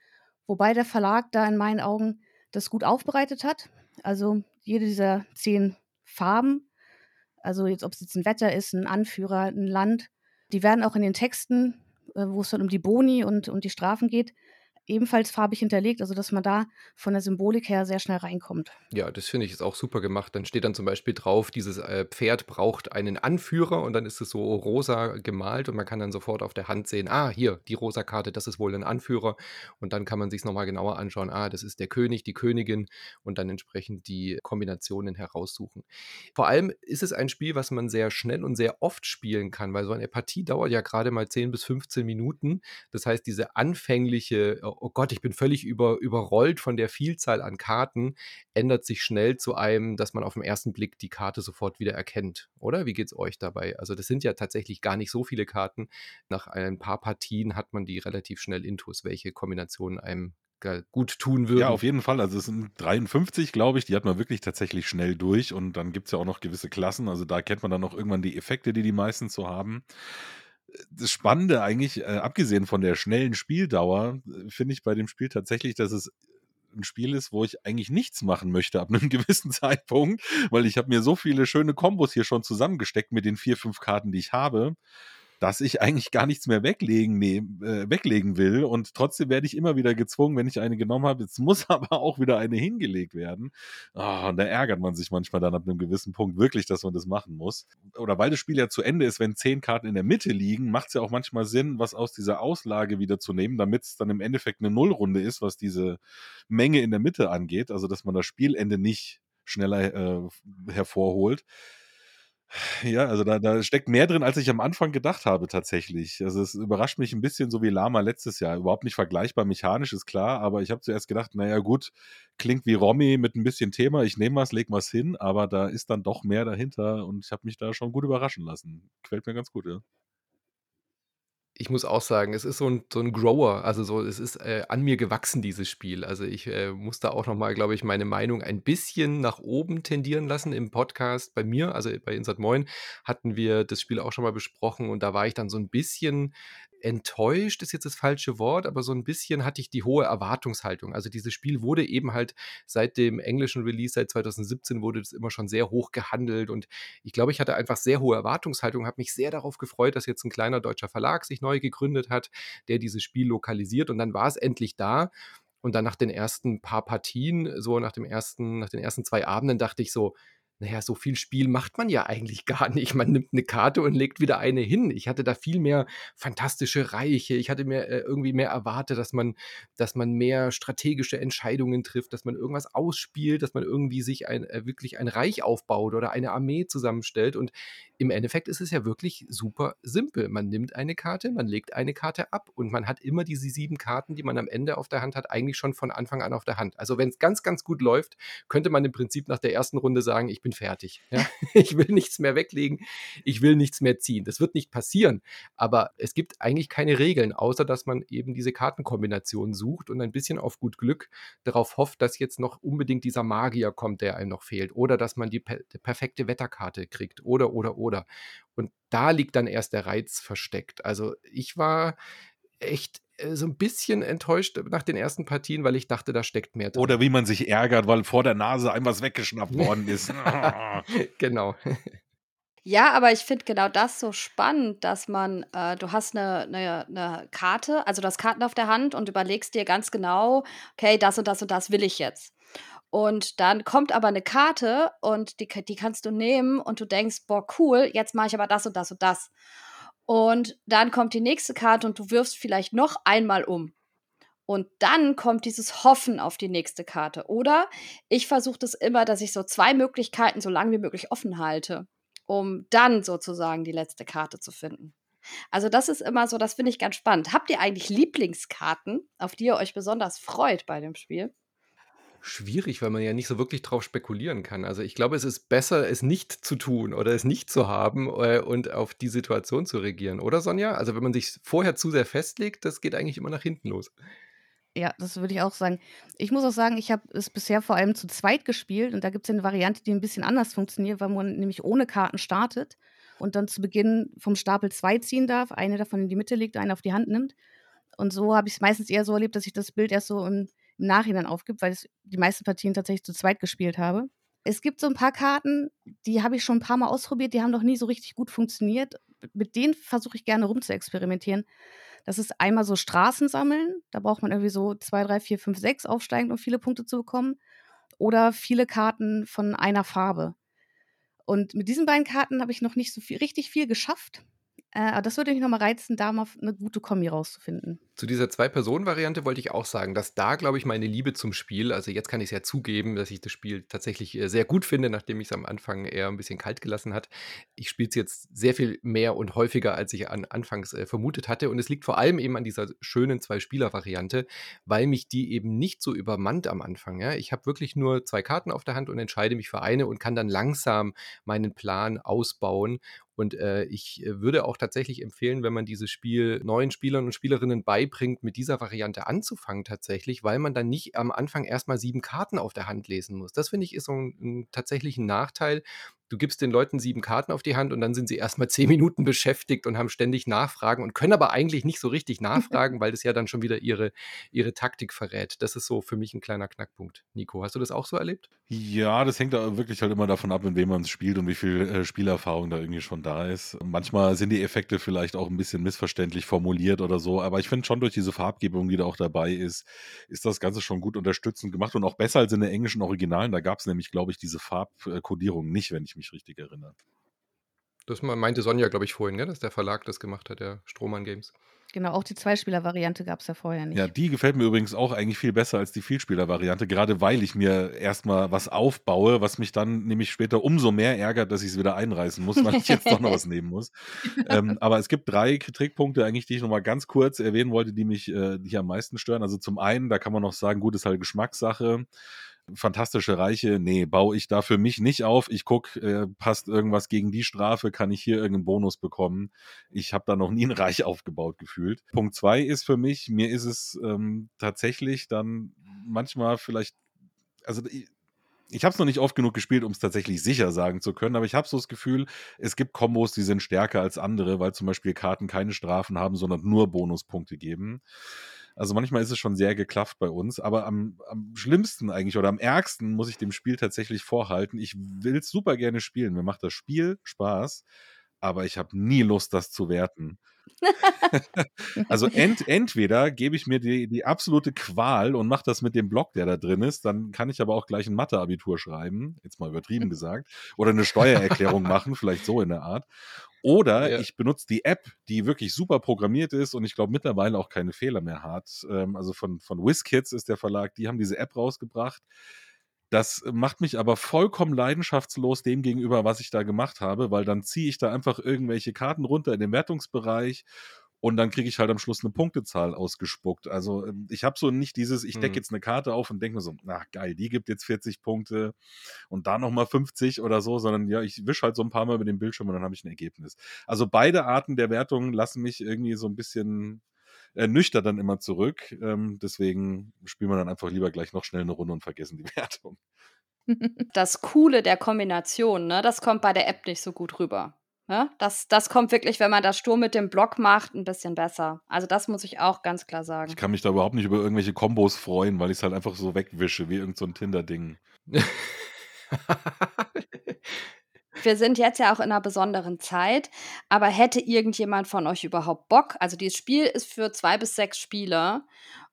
wobei der Verlag da in meinen Augen das gut aufbereitet hat. Also jede dieser zehn Farben, also jetzt ob es jetzt ein Wetter ist, ein Anführer, ein Land, die werden auch in den Texten, äh, wo es dann um die Boni und, und die Strafen geht, ebenfalls farbig hinterlegt, also dass man da von der Symbolik her sehr schnell reinkommt. Ja, das finde ich ist auch super gemacht. Dann steht dann zum Beispiel drauf, dieses äh, Pferd braucht einen Anführer und dann ist es so rosa gemalt und man kann dann sofort auf der Hand sehen, ah, hier, die rosa Karte, das ist wohl ein Anführer. Und dann kann man sich es nochmal genauer anschauen, ah, das ist der König, die Königin und dann entsprechend die Kombinationen heraussuchen. Vor allem ist es ein Spiel, was man sehr schnell und sehr oft spielen kann, weil so eine Partie dauert ja gerade mal 10 bis 15 Minuten. Das heißt, diese anfängliche oh Gott, ich bin völlig über, überrollt von der Vielzahl an Karten, ändert sich schnell zu einem, dass man auf den ersten Blick die Karte sofort wieder erkennt. Oder wie geht es euch dabei? Also das sind ja tatsächlich gar nicht so viele Karten. Nach ein paar Partien hat man die relativ schnell intus, welche Kombinationen einem gut tun würden. Ja, auf jeden Fall. Also es sind 53, glaube ich, die hat man wirklich tatsächlich schnell durch und dann gibt es ja auch noch gewisse Klassen. Also da kennt man dann auch irgendwann die Effekte, die die meisten so haben das Spannende eigentlich, äh, abgesehen von der schnellen Spieldauer, äh, finde ich bei dem Spiel tatsächlich, dass es ein Spiel ist, wo ich eigentlich nichts machen möchte ab einem gewissen Zeitpunkt, weil ich habe mir so viele schöne Kombos hier schon zusammengesteckt mit den vier, fünf Karten, die ich habe dass ich eigentlich gar nichts mehr weglegen, nehm, äh, weglegen will. Und trotzdem werde ich immer wieder gezwungen, wenn ich eine genommen habe, jetzt muss aber auch wieder eine hingelegt werden. Oh, und da ärgert man sich manchmal dann ab einem gewissen Punkt wirklich, dass man das machen muss. Oder weil das Spiel ja zu Ende ist, wenn zehn Karten in der Mitte liegen, macht es ja auch manchmal Sinn, was aus dieser Auslage wieder zu nehmen, damit es dann im Endeffekt eine Nullrunde ist, was diese Menge in der Mitte angeht. Also, dass man das Spielende nicht schneller äh, hervorholt. Ja, also da, da steckt mehr drin, als ich am Anfang gedacht habe, tatsächlich. Also es überrascht mich ein bisschen so wie Lama letztes Jahr. Überhaupt nicht vergleichbar, mechanisch ist klar, aber ich habe zuerst gedacht, naja gut, klingt wie Romy mit ein bisschen Thema, ich nehme was, leg was hin, aber da ist dann doch mehr dahinter und ich habe mich da schon gut überraschen lassen. Quält mir ganz gut, ja. Ich muss auch sagen, es ist so ein, so ein Grower, also so, es ist äh, an mir gewachsen, dieses Spiel. Also ich äh, muss da auch nochmal, glaube ich, meine Meinung ein bisschen nach oben tendieren lassen im Podcast. Bei mir, also bei Insert Moin, hatten wir das Spiel auch schon mal besprochen und da war ich dann so ein bisschen enttäuscht ist jetzt das falsche Wort, aber so ein bisschen hatte ich die hohe Erwartungshaltung. Also dieses Spiel wurde eben halt seit dem englischen Release, seit 2017 wurde das immer schon sehr hoch gehandelt und ich glaube, ich hatte einfach sehr hohe Erwartungshaltung, habe mich sehr darauf gefreut, dass jetzt ein kleiner deutscher Verlag sich neu gegründet hat, der dieses Spiel lokalisiert und dann war es endlich da. Und dann nach den ersten paar Partien, so nach dem ersten, nach den ersten zwei Abenden, dachte ich so, naja, so viel Spiel macht man ja eigentlich gar nicht. Man nimmt eine Karte und legt wieder eine hin. Ich hatte da viel mehr fantastische Reiche. Ich hatte mir äh, irgendwie mehr erwartet, dass man, dass man mehr strategische Entscheidungen trifft, dass man irgendwas ausspielt, dass man irgendwie sich ein, äh, wirklich ein Reich aufbaut oder eine Armee zusammenstellt. Und im Endeffekt ist es ja wirklich super simpel. Man nimmt eine Karte, man legt eine Karte ab und man hat immer diese sieben Karten, die man am Ende auf der Hand hat, eigentlich schon von Anfang an auf der Hand. Also wenn es ganz, ganz gut läuft, könnte man im Prinzip nach der ersten Runde sagen, ich bin fertig. Ja? Ich will nichts mehr weglegen, ich will nichts mehr ziehen. Das wird nicht passieren, aber es gibt eigentlich keine Regeln, außer dass man eben diese Kartenkombination sucht und ein bisschen auf gut Glück darauf hofft, dass jetzt noch unbedingt dieser Magier kommt, der einem noch fehlt, oder dass man die, per die perfekte Wetterkarte kriegt, oder, oder, oder. Und da liegt dann erst der Reiz versteckt. Also ich war echt so ein bisschen enttäuscht nach den ersten Partien, weil ich dachte, da steckt mehr drin. Oder wie man sich ärgert, weil vor der Nase einem was weggeschnappt worden ist. genau. Ja, aber ich finde genau das so spannend, dass man, äh, du hast eine, eine, eine Karte, also du hast Karten auf der Hand und überlegst dir ganz genau, okay, das und das und das will ich jetzt. Und dann kommt aber eine Karte und die, die kannst du nehmen und du denkst, boah, cool, jetzt mache ich aber das und das und das. Und dann kommt die nächste Karte und du wirfst vielleicht noch einmal um. Und dann kommt dieses Hoffen auf die nächste Karte. Oder ich versuche das immer, dass ich so zwei Möglichkeiten so lange wie möglich offen halte, um dann sozusagen die letzte Karte zu finden. Also das ist immer so, das finde ich ganz spannend. Habt ihr eigentlich Lieblingskarten, auf die ihr euch besonders freut bei dem Spiel? Schwierig, weil man ja nicht so wirklich drauf spekulieren kann. Also ich glaube, es ist besser, es nicht zu tun oder es nicht zu haben äh, und auf die Situation zu regieren, oder Sonja? Also wenn man sich vorher zu sehr festlegt, das geht eigentlich immer nach hinten los. Ja, das würde ich auch sagen. Ich muss auch sagen, ich habe es bisher vor allem zu zweit gespielt und da gibt es eine Variante, die ein bisschen anders funktioniert, weil man nämlich ohne Karten startet und dann zu Beginn vom Stapel zwei ziehen darf, eine davon in die Mitte legt, eine auf die Hand nimmt. Und so habe ich es meistens eher so erlebt, dass ich das Bild erst so im im Nachhinein aufgibt, weil ich die meisten Partien tatsächlich zu zweit gespielt habe. Es gibt so ein paar Karten, die habe ich schon ein paar Mal ausprobiert, die haben noch nie so richtig gut funktioniert. Mit denen versuche ich gerne rum zu experimentieren. Das ist einmal so Straßen sammeln. Da braucht man irgendwie so 2, 3, 4, 5, 6 aufsteigend, um viele Punkte zu bekommen. Oder viele Karten von einer Farbe. Und mit diesen beiden Karten habe ich noch nicht so viel, richtig viel geschafft. Äh, aber das würde mich nochmal reizen, da mal eine gute Kombi rauszufinden. Zu dieser Zwei-Personen-Variante wollte ich auch sagen, dass da, glaube ich, meine Liebe zum Spiel, also jetzt kann ich es ja zugeben, dass ich das Spiel tatsächlich äh, sehr gut finde, nachdem ich es am Anfang eher ein bisschen kalt gelassen hat. Ich spiele es jetzt sehr viel mehr und häufiger, als ich an Anfangs äh, vermutet hatte. Und es liegt vor allem eben an dieser schönen Zwei-Spieler-Variante, weil mich die eben nicht so übermannt am Anfang. Ja? Ich habe wirklich nur zwei Karten auf der Hand und entscheide mich für eine und kann dann langsam meinen Plan ausbauen und äh, ich äh, würde auch tatsächlich empfehlen, wenn man dieses Spiel neuen Spielern und Spielerinnen beibringt, mit dieser Variante anzufangen tatsächlich, weil man dann nicht am Anfang erstmal sieben Karten auf der Hand lesen muss. Das finde ich ist so ein, ein tatsächlich ein Nachteil, du gibst den Leuten sieben Karten auf die Hand und dann sind sie erstmal zehn Minuten beschäftigt und haben ständig Nachfragen und können aber eigentlich nicht so richtig nachfragen, weil das ja dann schon wieder ihre, ihre Taktik verrät. Das ist so für mich ein kleiner Knackpunkt. Nico, hast du das auch so erlebt? Ja, das hängt da wirklich halt immer davon ab, in wem man es spielt und wie viel äh, Spielerfahrung da irgendwie schon da ist. manchmal sind die Effekte vielleicht auch ein bisschen missverständlich formuliert oder so, aber ich finde schon durch diese Farbgebung, die da auch dabei ist, ist das Ganze schon gut unterstützend gemacht und auch besser als in den englischen Originalen. Da gab es nämlich, glaube ich, diese Farbkodierung nicht, wenn ich mich richtig erinnere. Das meinte Sonja, glaube ich, vorhin, ne? dass der Verlag das gemacht hat, der Strohmann Games. Genau, auch die Zweispieler-Variante gab es ja vorher nicht. Ja, die gefällt mir übrigens auch eigentlich viel besser als die Vielspieler-Variante, gerade weil ich mir erstmal was aufbaue, was mich dann nämlich später umso mehr ärgert, dass ich es wieder einreißen muss, weil ich jetzt doch noch was nehmen muss. ähm, aber es gibt drei Kritikpunkte eigentlich, die ich nochmal ganz kurz erwähnen wollte, die mich äh, die am meisten stören. Also zum einen, da kann man noch sagen, gut, ist halt Geschmackssache. Fantastische Reiche, nee, baue ich da für mich nicht auf. Ich gucke, äh, passt irgendwas gegen die Strafe, kann ich hier irgendeinen Bonus bekommen. Ich habe da noch nie ein Reich aufgebaut gefühlt. Punkt zwei ist für mich, mir ist es ähm, tatsächlich dann manchmal vielleicht, also ich, ich habe es noch nicht oft genug gespielt, um es tatsächlich sicher sagen zu können, aber ich habe so das Gefühl, es gibt Kombos, die sind stärker als andere, weil zum Beispiel Karten keine Strafen haben, sondern nur Bonuspunkte geben. Also manchmal ist es schon sehr geklafft bei uns, aber am, am schlimmsten eigentlich oder am ärgsten muss ich dem Spiel tatsächlich vorhalten. Ich will es super gerne spielen. Mir macht das Spiel Spaß, aber ich habe nie Lust, das zu werten. also ent, entweder gebe ich mir die, die absolute Qual und mache das mit dem Block, der da drin ist, dann kann ich aber auch gleich ein Mathe-Abitur schreiben, jetzt mal übertrieben gesagt, oder eine Steuererklärung machen, vielleicht so in der Art. Oder ja. ich benutze die App, die wirklich super programmiert ist und ich glaube mittlerweile auch keine Fehler mehr hat. Ähm, also von, von WizKids ist der Verlag, die haben diese App rausgebracht. Das macht mich aber vollkommen leidenschaftslos dem gegenüber, was ich da gemacht habe, weil dann ziehe ich da einfach irgendwelche Karten runter in den Wertungsbereich und dann kriege ich halt am Schluss eine Punktezahl ausgespuckt. Also ähm, ich habe so nicht dieses, ich decke mhm. jetzt eine Karte auf und denke mir so, na geil, die gibt jetzt 40 Punkte und da nochmal 50 oder so, sondern ja, ich wische halt so ein paar Mal über den Bildschirm und dann habe ich ein Ergebnis. Also beide Arten der Wertung lassen mich irgendwie so ein bisschen ernüchtert dann immer zurück. Ähm, deswegen spielen wir dann einfach lieber gleich noch schnell eine Runde und vergessen die Wertung. Das Coole der Kombination, ne, das kommt bei der App nicht so gut rüber. Ne? Das, das kommt wirklich, wenn man das Sturm mit dem Block macht, ein bisschen besser. Also das muss ich auch ganz klar sagen. Ich kann mich da überhaupt nicht über irgendwelche Kombos freuen, weil ich es halt einfach so wegwische, wie irgendein so Tinder-Ding. Wir sind jetzt ja auch in einer besonderen Zeit, aber hätte irgendjemand von euch überhaupt Bock? Also dieses Spiel ist für zwei bis sechs Spieler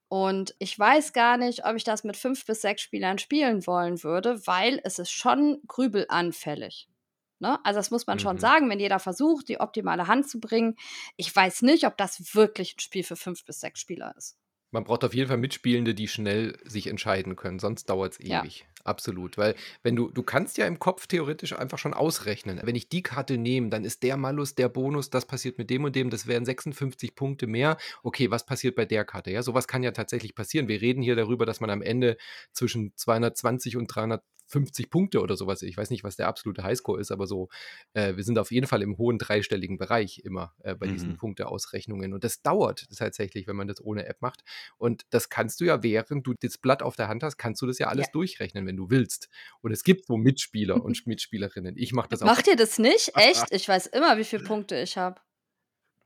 und ich weiß gar nicht, ob ich das mit fünf bis sechs Spielern spielen wollen würde, weil es ist schon grübelanfällig. Ne? Also das muss man mhm. schon sagen, wenn jeder versucht, die optimale Hand zu bringen. Ich weiß nicht, ob das wirklich ein Spiel für fünf bis sechs Spieler ist. Man braucht auf jeden Fall Mitspielende, die schnell sich entscheiden können, sonst dauert es ewig. Ja. Absolut, weil wenn du, du kannst ja im Kopf theoretisch einfach schon ausrechnen. Wenn ich die Karte nehme, dann ist der Malus der Bonus, das passiert mit dem und dem, das wären 56 Punkte mehr. Okay, was passiert bei der Karte? Ja, sowas kann ja tatsächlich passieren. Wir reden hier darüber, dass man am Ende zwischen 220 und 300 50 Punkte oder sowas. Ich weiß nicht, was der absolute Highscore ist, aber so, äh, wir sind auf jeden Fall im hohen dreistelligen Bereich immer äh, bei mhm. diesen Punkteausrechnungen. Und das dauert tatsächlich, wenn man das ohne App macht. Und das kannst du ja, während du das Blatt auf der Hand hast, kannst du das ja alles ja. durchrechnen, wenn du willst. Und es gibt so Mitspieler und Mitspielerinnen. Ich mache das auch. Macht ihr das nicht? Echt? Ich weiß immer, wie viele Punkte ich habe.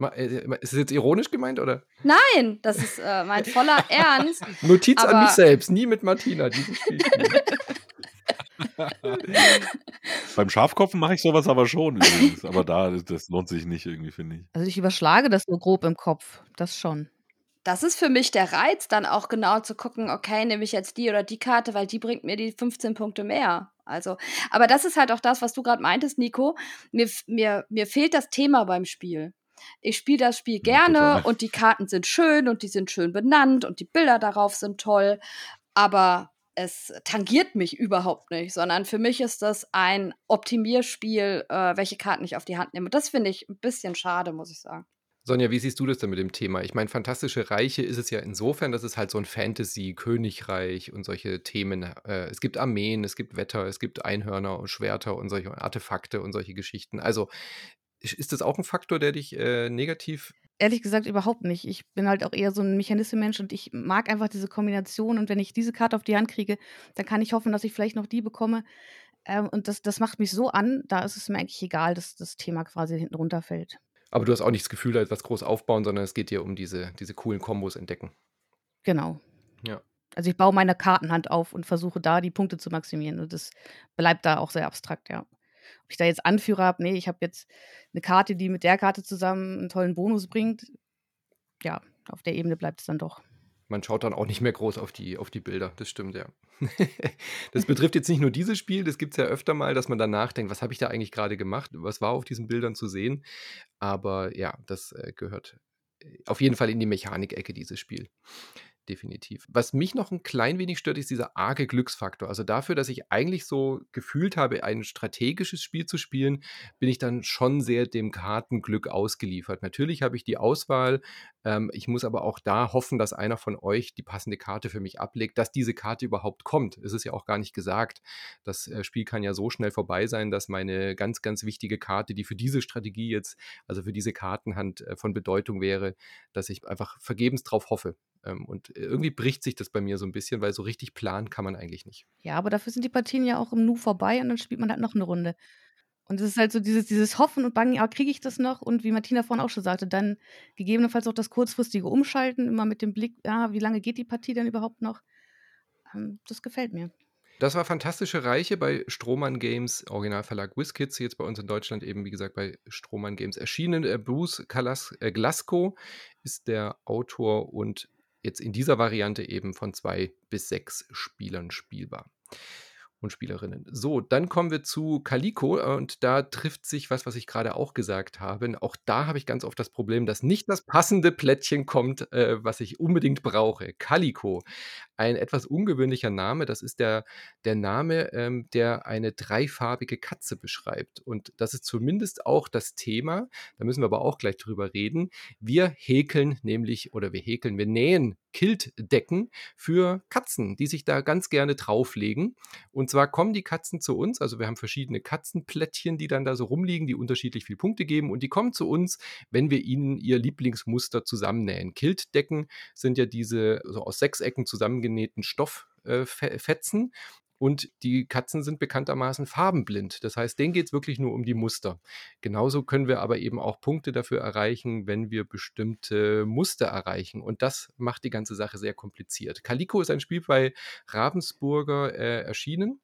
Äh, ist es jetzt ironisch gemeint, oder? Nein, das ist äh, mein voller Ernst. Notiz an mich selbst, nie mit Martina dieses Spiel Beim Schafkopfen mache ich sowas aber schon übrigens. Aber da, das lohnt sich nicht irgendwie, finde ich. Also ich überschlage das nur grob im Kopf. Das schon. Das ist für mich der Reiz, dann auch genau zu gucken, okay, nehme ich jetzt die oder die Karte, weil die bringt mir die 15 Punkte mehr. Also, aber das ist halt auch das, was du gerade meintest, Nico. Mir, mir, mir fehlt das Thema beim Spiel. Ich spiele das Spiel gerne ja, und die Karten sind schön und die sind schön benannt und die Bilder darauf sind toll. Aber es tangiert mich überhaupt nicht, sondern für mich ist das ein Optimierspiel, äh, welche Karten ich auf die Hand nehme. Das finde ich ein bisschen schade, muss ich sagen. Sonja, wie siehst du das denn mit dem Thema? Ich meine, Fantastische Reiche ist es ja insofern, dass es halt so ein Fantasy-Königreich und solche Themen. Äh, es gibt Armeen, es gibt Wetter, es gibt Einhörner und Schwerter und solche Artefakte und solche Geschichten. Also ist das auch ein Faktor, der dich äh, negativ Ehrlich gesagt überhaupt nicht. Ich bin halt auch eher so ein Mechanismenmensch und ich mag einfach diese Kombination. Und wenn ich diese Karte auf die Hand kriege, dann kann ich hoffen, dass ich vielleicht noch die bekomme. Ähm, und das, das macht mich so an, da ist es mir eigentlich egal, dass das Thema quasi hinten runterfällt. Aber du hast auch nicht das Gefühl, da etwas groß aufbauen, sondern es geht dir um diese, diese coolen Kombos entdecken. Genau. Ja. Also ich baue meine Kartenhand auf und versuche da die Punkte zu maximieren. Und das bleibt da auch sehr abstrakt, ja ich da jetzt Anführer habe, nee, ich habe jetzt eine Karte, die mit der Karte zusammen einen tollen Bonus bringt. Ja, auf der Ebene bleibt es dann doch. Man schaut dann auch nicht mehr groß auf die, auf die Bilder, das stimmt, ja. das betrifft jetzt nicht nur dieses Spiel, das gibt es ja öfter mal, dass man dann nachdenkt, was habe ich da eigentlich gerade gemacht, was war auf diesen Bildern zu sehen. Aber ja, das äh, gehört äh, auf jeden Fall in die Mechanik-Ecke, dieses Spiel. Definitiv. Was mich noch ein klein wenig stört, ist dieser arge Glücksfaktor. Also dafür, dass ich eigentlich so gefühlt habe, ein strategisches Spiel zu spielen, bin ich dann schon sehr dem Kartenglück ausgeliefert. Natürlich habe ich die Auswahl. Ähm, ich muss aber auch da hoffen, dass einer von euch die passende Karte für mich ablegt, dass diese Karte überhaupt kommt. Es ist ja auch gar nicht gesagt. Das äh, Spiel kann ja so schnell vorbei sein, dass meine ganz, ganz wichtige Karte, die für diese Strategie jetzt, also für diese Kartenhand äh, von Bedeutung wäre, dass ich einfach vergebens drauf hoffe. Ähm, und irgendwie bricht sich das bei mir so ein bisschen, weil so richtig planen kann man eigentlich nicht. Ja, aber dafür sind die Partien ja auch im Nu vorbei und dann spielt man halt noch eine Runde. Und es ist halt so dieses, dieses Hoffen und Bangen, ja, kriege ich das noch? Und wie Martina vorhin auch schon sagte, dann gegebenenfalls auch das kurzfristige Umschalten, immer mit dem Blick, ja, wie lange geht die Partie denn überhaupt noch? Ähm, das gefällt mir. Das war Fantastische Reiche bei Strohmann Games, Originalverlag WizKids, jetzt bei uns in Deutschland eben, wie gesagt, bei Strohmann Games erschienen. Äh, Bruce Kalas, äh, Glasgow ist der Autor und jetzt in dieser Variante eben von zwei bis sechs Spielern spielbar und Spielerinnen. So, dann kommen wir zu Calico äh, und da trifft sich was, was ich gerade auch gesagt habe. Auch da habe ich ganz oft das Problem, dass nicht das passende Plättchen kommt, äh, was ich unbedingt brauche. Calico, ein etwas ungewöhnlicher Name. Das ist der, der Name, ähm, der eine dreifarbige Katze beschreibt. Und das ist zumindest auch das Thema. Da müssen wir aber auch gleich drüber reden. Wir häkeln nämlich, oder wir häkeln, wir nähen Kiltdecken für Katzen, die sich da ganz gerne drauflegen. Und zwar kommen die Katzen zu uns, also wir haben verschiedene Katzenplättchen, die dann da so rumliegen, die unterschiedlich viele Punkte geben. Und die kommen zu uns, wenn wir ihnen ihr Lieblingsmuster zusammennähen. Kiltdecken sind ja diese so aus Sechsecken zusammengenähten Stofffetzen. Äh, und die Katzen sind bekanntermaßen farbenblind. Das heißt, denen geht es wirklich nur um die Muster. Genauso können wir aber eben auch Punkte dafür erreichen, wenn wir bestimmte Muster erreichen. Und das macht die ganze Sache sehr kompliziert. Calico ist ein Spiel bei Ravensburger äh, erschienen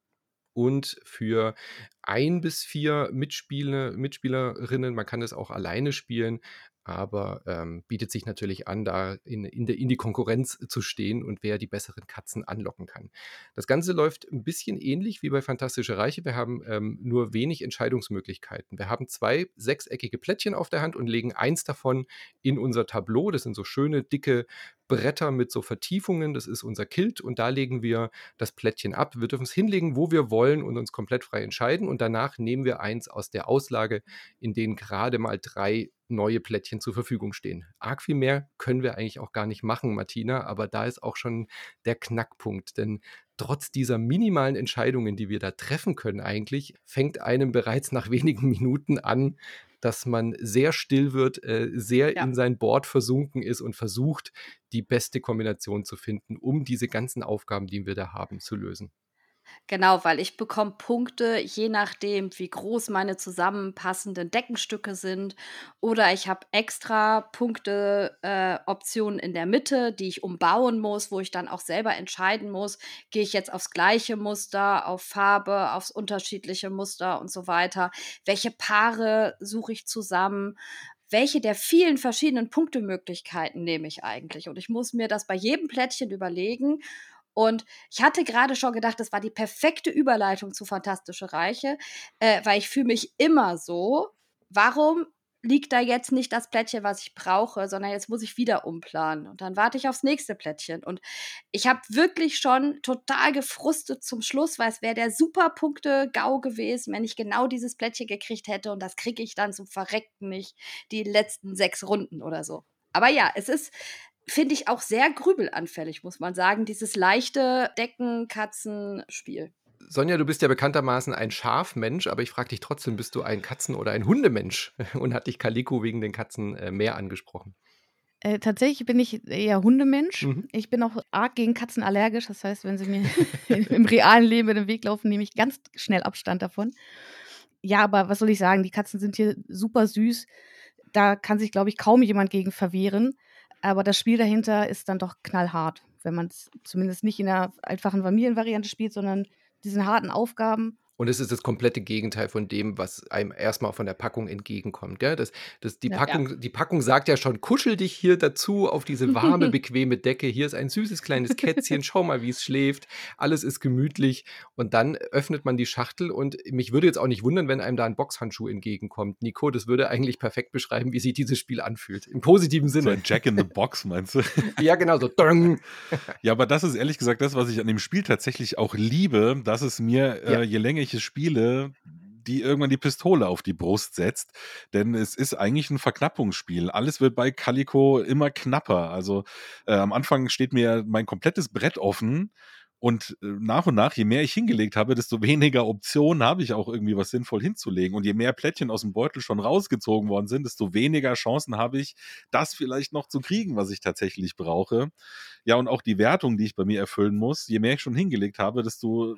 und für ein bis vier Mitspieler, Mitspielerinnen, man kann es auch alleine spielen, aber ähm, bietet sich natürlich an, da in, in, de, in, die Konkurrenz zu stehen und wer die besseren Katzen anlocken kann. Das Ganze läuft ein bisschen ähnlich wie bei Fantastische Reiche. Wir haben ähm, nur wenig Entscheidungsmöglichkeiten. Wir haben zwei sechseckige Plättchen auf der Hand und legen eins davon in unser Tableau. Das sind so schöne, dicke Bretter mit so Vertiefungen. Das ist unser Kilt und da legen wir das Plättchen ab. Wir dürfen es hinlegen, wo wir wollen und uns komplett frei entscheiden. Und danach nehmen wir eins aus der Auslage, in denen gerade mal drei neue Plättchen zur Verfügung stehen. Arg viel mehr können wir eigentlich auch gar nicht machen, Martina, aber da ist auch schon der Knackpunkt, denn trotz dieser minimalen Entscheidungen, die wir da treffen können eigentlich, fängt einem bereits nach wenigen Minuten an, dass man sehr still wird, äh, sehr ja. in sein Board versunken ist und versucht, die beste Kombination zu finden, um diese ganzen Aufgaben, die wir da haben, zu lösen. Genau, weil ich bekomme Punkte, je nachdem, wie groß meine zusammenpassenden Deckenstücke sind. Oder ich habe extra Punkte, äh, in der Mitte, die ich umbauen muss, wo ich dann auch selber entscheiden muss, gehe ich jetzt aufs gleiche Muster, auf Farbe, aufs unterschiedliche Muster und so weiter. Welche Paare suche ich zusammen? welche der vielen verschiedenen Punktemöglichkeiten nehme ich eigentlich? Und ich muss mir das bei jedem Plättchen überlegen und ich hatte gerade schon gedacht, das war die perfekte Überleitung zu Fantastische Reiche, äh, weil ich fühle mich immer so, warum liegt da jetzt nicht das Plättchen, was ich brauche, sondern jetzt muss ich wieder umplanen. Und dann warte ich aufs nächste Plättchen. Und ich habe wirklich schon total gefrustet zum Schluss, weil es wäre der super Punkte-GAU gewesen, wenn ich genau dieses Plättchen gekriegt hätte. Und das kriege ich dann zum Verreckten nicht die letzten sechs Runden oder so. Aber ja, es ist finde ich auch sehr grübelanfällig, muss man sagen, dieses leichte Decken-Katzen-Spiel. Sonja, du bist ja bekanntermaßen ein Schafmensch, aber ich frage dich trotzdem, bist du ein Katzen- oder ein Hundemensch? Und hat dich Kaliko wegen den Katzen äh, mehr angesprochen? Äh, tatsächlich bin ich eher Hundemensch. Mhm. Ich bin auch arg gegen Katzen allergisch. Das heißt, wenn sie mir im realen Leben in den Weg laufen, nehme ich ganz schnell Abstand davon. Ja, aber was soll ich sagen? Die Katzen sind hier super süß. Da kann sich, glaube ich, kaum jemand gegen verwehren. Aber das Spiel dahinter ist dann doch knallhart, wenn man es zumindest nicht in der einfachen Familienvariante spielt, sondern diesen harten Aufgaben. Und es ist das komplette Gegenteil von dem, was einem erstmal von der Packung entgegenkommt. Gell? Das, das, die, Ja. Packung, die Packung sagt ja schon, kuschel dich hier dazu auf diese warme, bequeme Decke. Hier ist ein süßes kleines Kätzchen, schau mal, wie es schläft. Alles ist gemütlich. Und dann öffnet man die Schachtel und mich würde jetzt auch nicht wundern, wenn einem da ein Boxhandschuh entgegenkommt. Nico, das würde eigentlich perfekt beschreiben, wie sich dieses Spiel anfühlt. Im positiven So Sinne. ein Jack in the Box, meinst du? ja, genau, so. Ja, aber das ist ehrlich gesagt das, was ich an dem Spiel tatsächlich auch liebe, dass es mir, Ja. äh, je länger ich es spiele, die irgendwann die Pistole auf die Brust setzt. Denn es ist eigentlich ein Verknappungsspiel. Alles wird bei Calico immer knapper. Also äh, am Anfang steht mir mein komplettes Brett offen. Und äh, nach und nach, je mehr ich hingelegt habe, desto weniger Optionen habe ich auch irgendwie was sinnvoll hinzulegen. Und je mehr Plättchen aus dem Beutel schon rausgezogen worden sind, desto weniger Chancen habe ich, das vielleicht noch zu kriegen, was ich tatsächlich brauche. Ja, und auch die Wertung, die ich bei mir erfüllen muss, je mehr ich schon hingelegt habe, desto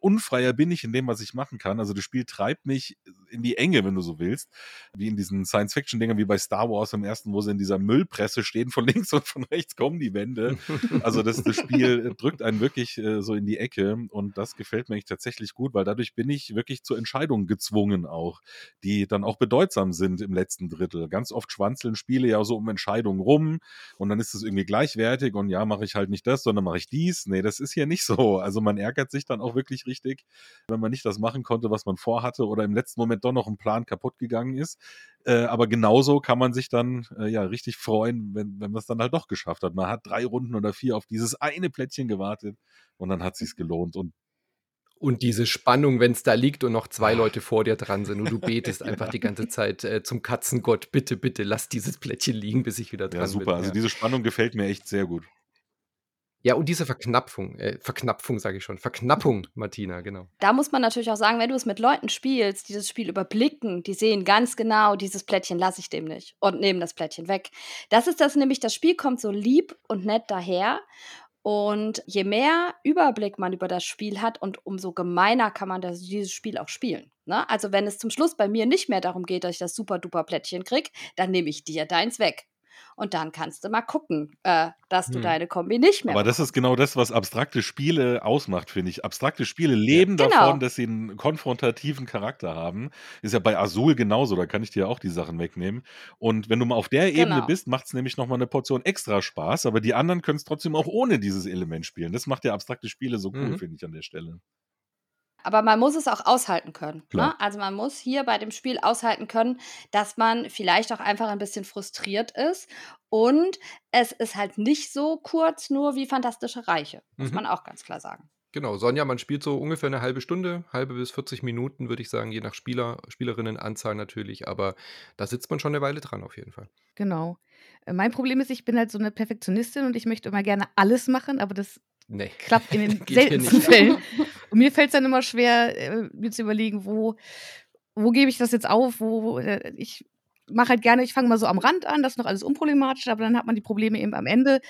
unfreier bin ich in dem, was ich machen kann. Also das Spiel treibt mich in die Enge, wenn du so willst. Wie in diesen Science-Fiction-Dingern wie bei Star Wars im ersten, wo sie in dieser Müllpresse stehen, von links und von rechts kommen die Wände. Also das, das Spiel drückt einen wirklich äh, so in die Ecke und das gefällt mir eigentlich tatsächlich gut, weil dadurch bin ich wirklich zu Entscheidungen gezwungen auch, die dann auch bedeutsam sind im letzten Drittel. Ganz oft schwanzeln Spiele ja so um Entscheidungen rum und dann ist es irgendwie gleichwertig und ja, mache ich halt nicht das, sondern mache ich dies. Nee, das ist hier nicht so. Also man ärgert sich dann auch wirklich richtig, wenn man nicht das machen konnte, was man vorhatte oder im letzten Moment doch noch ein Plan kaputt gegangen ist. Äh, aber genauso kann man sich dann äh, ja richtig freuen, wenn, wenn man es dann halt doch geschafft hat. Man hat drei Runden oder vier auf dieses eine Plättchen gewartet und dann hat sich's gelohnt. Und Und diese Spannung, wenn es da liegt und noch zwei Leute vor dir dran sind und du betest einfach die ganze Zeit äh, zum Katzengott, bitte, bitte, lass dieses Plättchen liegen, bis ich wieder dran ja, super. bin. Also ja. diese Spannung gefällt mir echt sehr gut. Ja, und diese Verknapfung, äh, Verknapfung sage ich schon, Verknappung, Martina, genau. Da muss man natürlich auch sagen, wenn du es mit Leuten spielst, die das Spiel überblicken, die sehen ganz genau, dieses Plättchen lasse ich dem nicht und nehmen das Plättchen weg. Das ist das nämlich, das Spiel kommt so lieb und nett daher. Und je mehr Überblick man über das Spiel hat und umso gemeiner kann man das, dieses Spiel auch spielen. Ne? Also wenn es zum Schluss bei mir nicht mehr darum geht, dass ich das super duper Plättchen kriege, dann nehme ich dir deins weg. Und dann kannst du mal gucken, äh, dass du Hm. deine Kombi nicht mehr Aber das ist bekommst. genau das, was abstrakte Spiele ausmacht, finde ich. Abstrakte Spiele leben Genau. davon, dass sie einen konfrontativen Charakter haben. Ist ja bei Azul genauso, da kann ich dir auch die Sachen wegnehmen. Und wenn du mal auf der Ebene Genau. bist, macht es nämlich nochmal eine Portion extra Spaß, aber die anderen können es trotzdem auch ohne dieses Element spielen. Das macht ja abstrakte Spiele so cool, Mhm. finde ich an der Stelle. Aber man muss es auch aushalten können. Ne? Also man muss hier bei dem Spiel aushalten können, dass man vielleicht auch einfach ein bisschen frustriert ist. Und es ist halt nicht so kurz nur wie Fantastische Reiche, muss Mhm. man auch ganz klar sagen. Genau, Sonja, man spielt so ungefähr eine halbe Stunde, halbe bis 40 Minuten, würde ich sagen, je nach Spieler, Spielerinnenanzahl natürlich, aber da sitzt man schon eine Weile dran auf jeden Fall. Genau. Äh, Mein Problem ist, ich bin halt so eine Perfektionistin und ich möchte immer gerne alles machen, aber das Nee. klappt in den seltensten. Fällen. Und mir fällt es dann immer schwer, äh, mir zu überlegen, wo, wo gebe ich das jetzt auf? Wo, wo äh, ich mache halt gerne, ich fange mal so am Rand an, das ist noch alles unproblematisch, aber dann hat man die Probleme eben am Ende,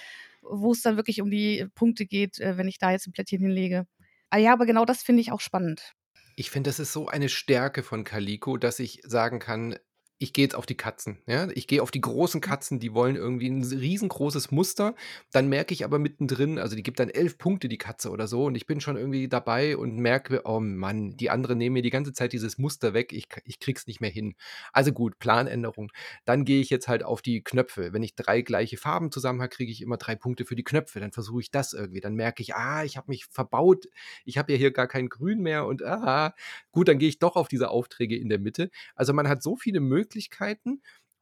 wo es dann wirklich um die Punkte geht, äh, wenn ich da jetzt ein Plättchen hinlege. Ah ja, aber genau das finde ich auch spannend. Ich finde, das ist so eine Stärke von Calico, dass ich sagen kann, ich gehe jetzt auf die Katzen. Ja? Ich gehe auf die großen Katzen, die wollen irgendwie ein riesengroßes Muster. Dann merke ich aber mittendrin, also die gibt dann elf Punkte, die Katze oder so, und ich bin schon irgendwie dabei und merke, oh Mann, die anderen nehmen mir die ganze Zeit dieses Muster weg, ich, ich krieg's nicht mehr hin. Also gut, Planänderung. Dann gehe ich jetzt halt auf die Knöpfe. Wenn ich drei gleiche Farben zusammen habe, kriege ich immer drei Punkte für die Knöpfe. Dann versuche ich das irgendwie. Dann merke ich, ah, ich habe mich verbaut, ich habe ja hier gar kein Grün mehr und ah, gut, dann gehe ich doch auf diese Aufträge in der Mitte. Also man hat so viele Möglichkeiten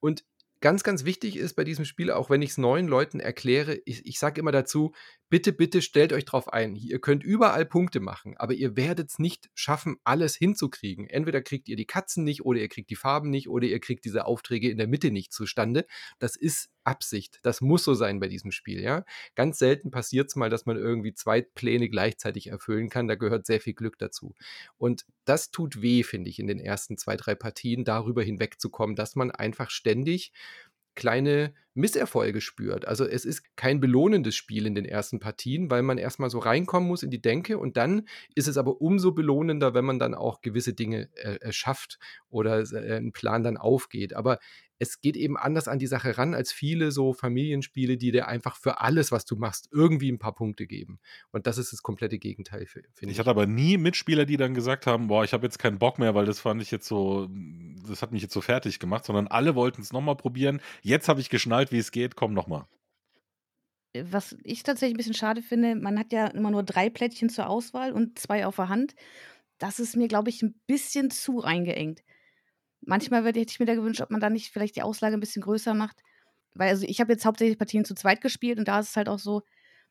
und ganz, ganz wichtig ist bei diesem Spiel, auch wenn ich es neuen Leuten erkläre, ich, ich sage immer dazu, bitte, bitte stellt euch drauf ein. Ihr könnt überall Punkte machen, aber ihr werdet es nicht schaffen, alles hinzukriegen. Entweder kriegt ihr die Katzen nicht oder ihr kriegt die Farben nicht oder ihr kriegt diese Aufträge in der Mitte nicht zustande. Das ist Absicht. Das muss so sein bei diesem Spiel, ja. Ganz selten passiert es mal, dass man irgendwie zwei Pläne gleichzeitig erfüllen kann. Da gehört sehr viel Glück dazu. Und das tut weh, finde ich, in den ersten zwei, drei Partien, darüber hinwegzukommen, dass man einfach ständig kleine Misserfolge spürt. Also es ist kein belohnendes Spiel in den ersten Partien, weil man erstmal so reinkommen muss in die Denke und dann ist es aber umso belohnender, wenn man dann auch gewisse Dinge äh, schafft oder äh, ein Plan dann aufgeht. Aber es geht eben anders an die Sache ran als viele so Familienspiele, die dir einfach für alles, was du machst, irgendwie ein paar Punkte geben. Und das ist das komplette Gegenteil, finde ich. Ich hatte aber nie Mitspieler, die dann gesagt haben, boah, ich habe jetzt keinen Bock mehr, weil das fand ich jetzt so, das hat mich jetzt so fertig gemacht, sondern alle wollten es nochmal probieren. Jetzt habe ich geschnallt, wie es geht, komm nochmal. Was ich tatsächlich ein bisschen schade finde, man hat ja immer nur drei Plättchen zur Auswahl und zwei auf der Hand. Das ist mir, glaube ich, ein bisschen zu reingeengt. Manchmal hätte ich mir da gewünscht, ob man da nicht vielleicht die Auslage ein bisschen größer macht. Weil also ich habe jetzt hauptsächlich Partien zu zweit gespielt und da ist es halt auch so,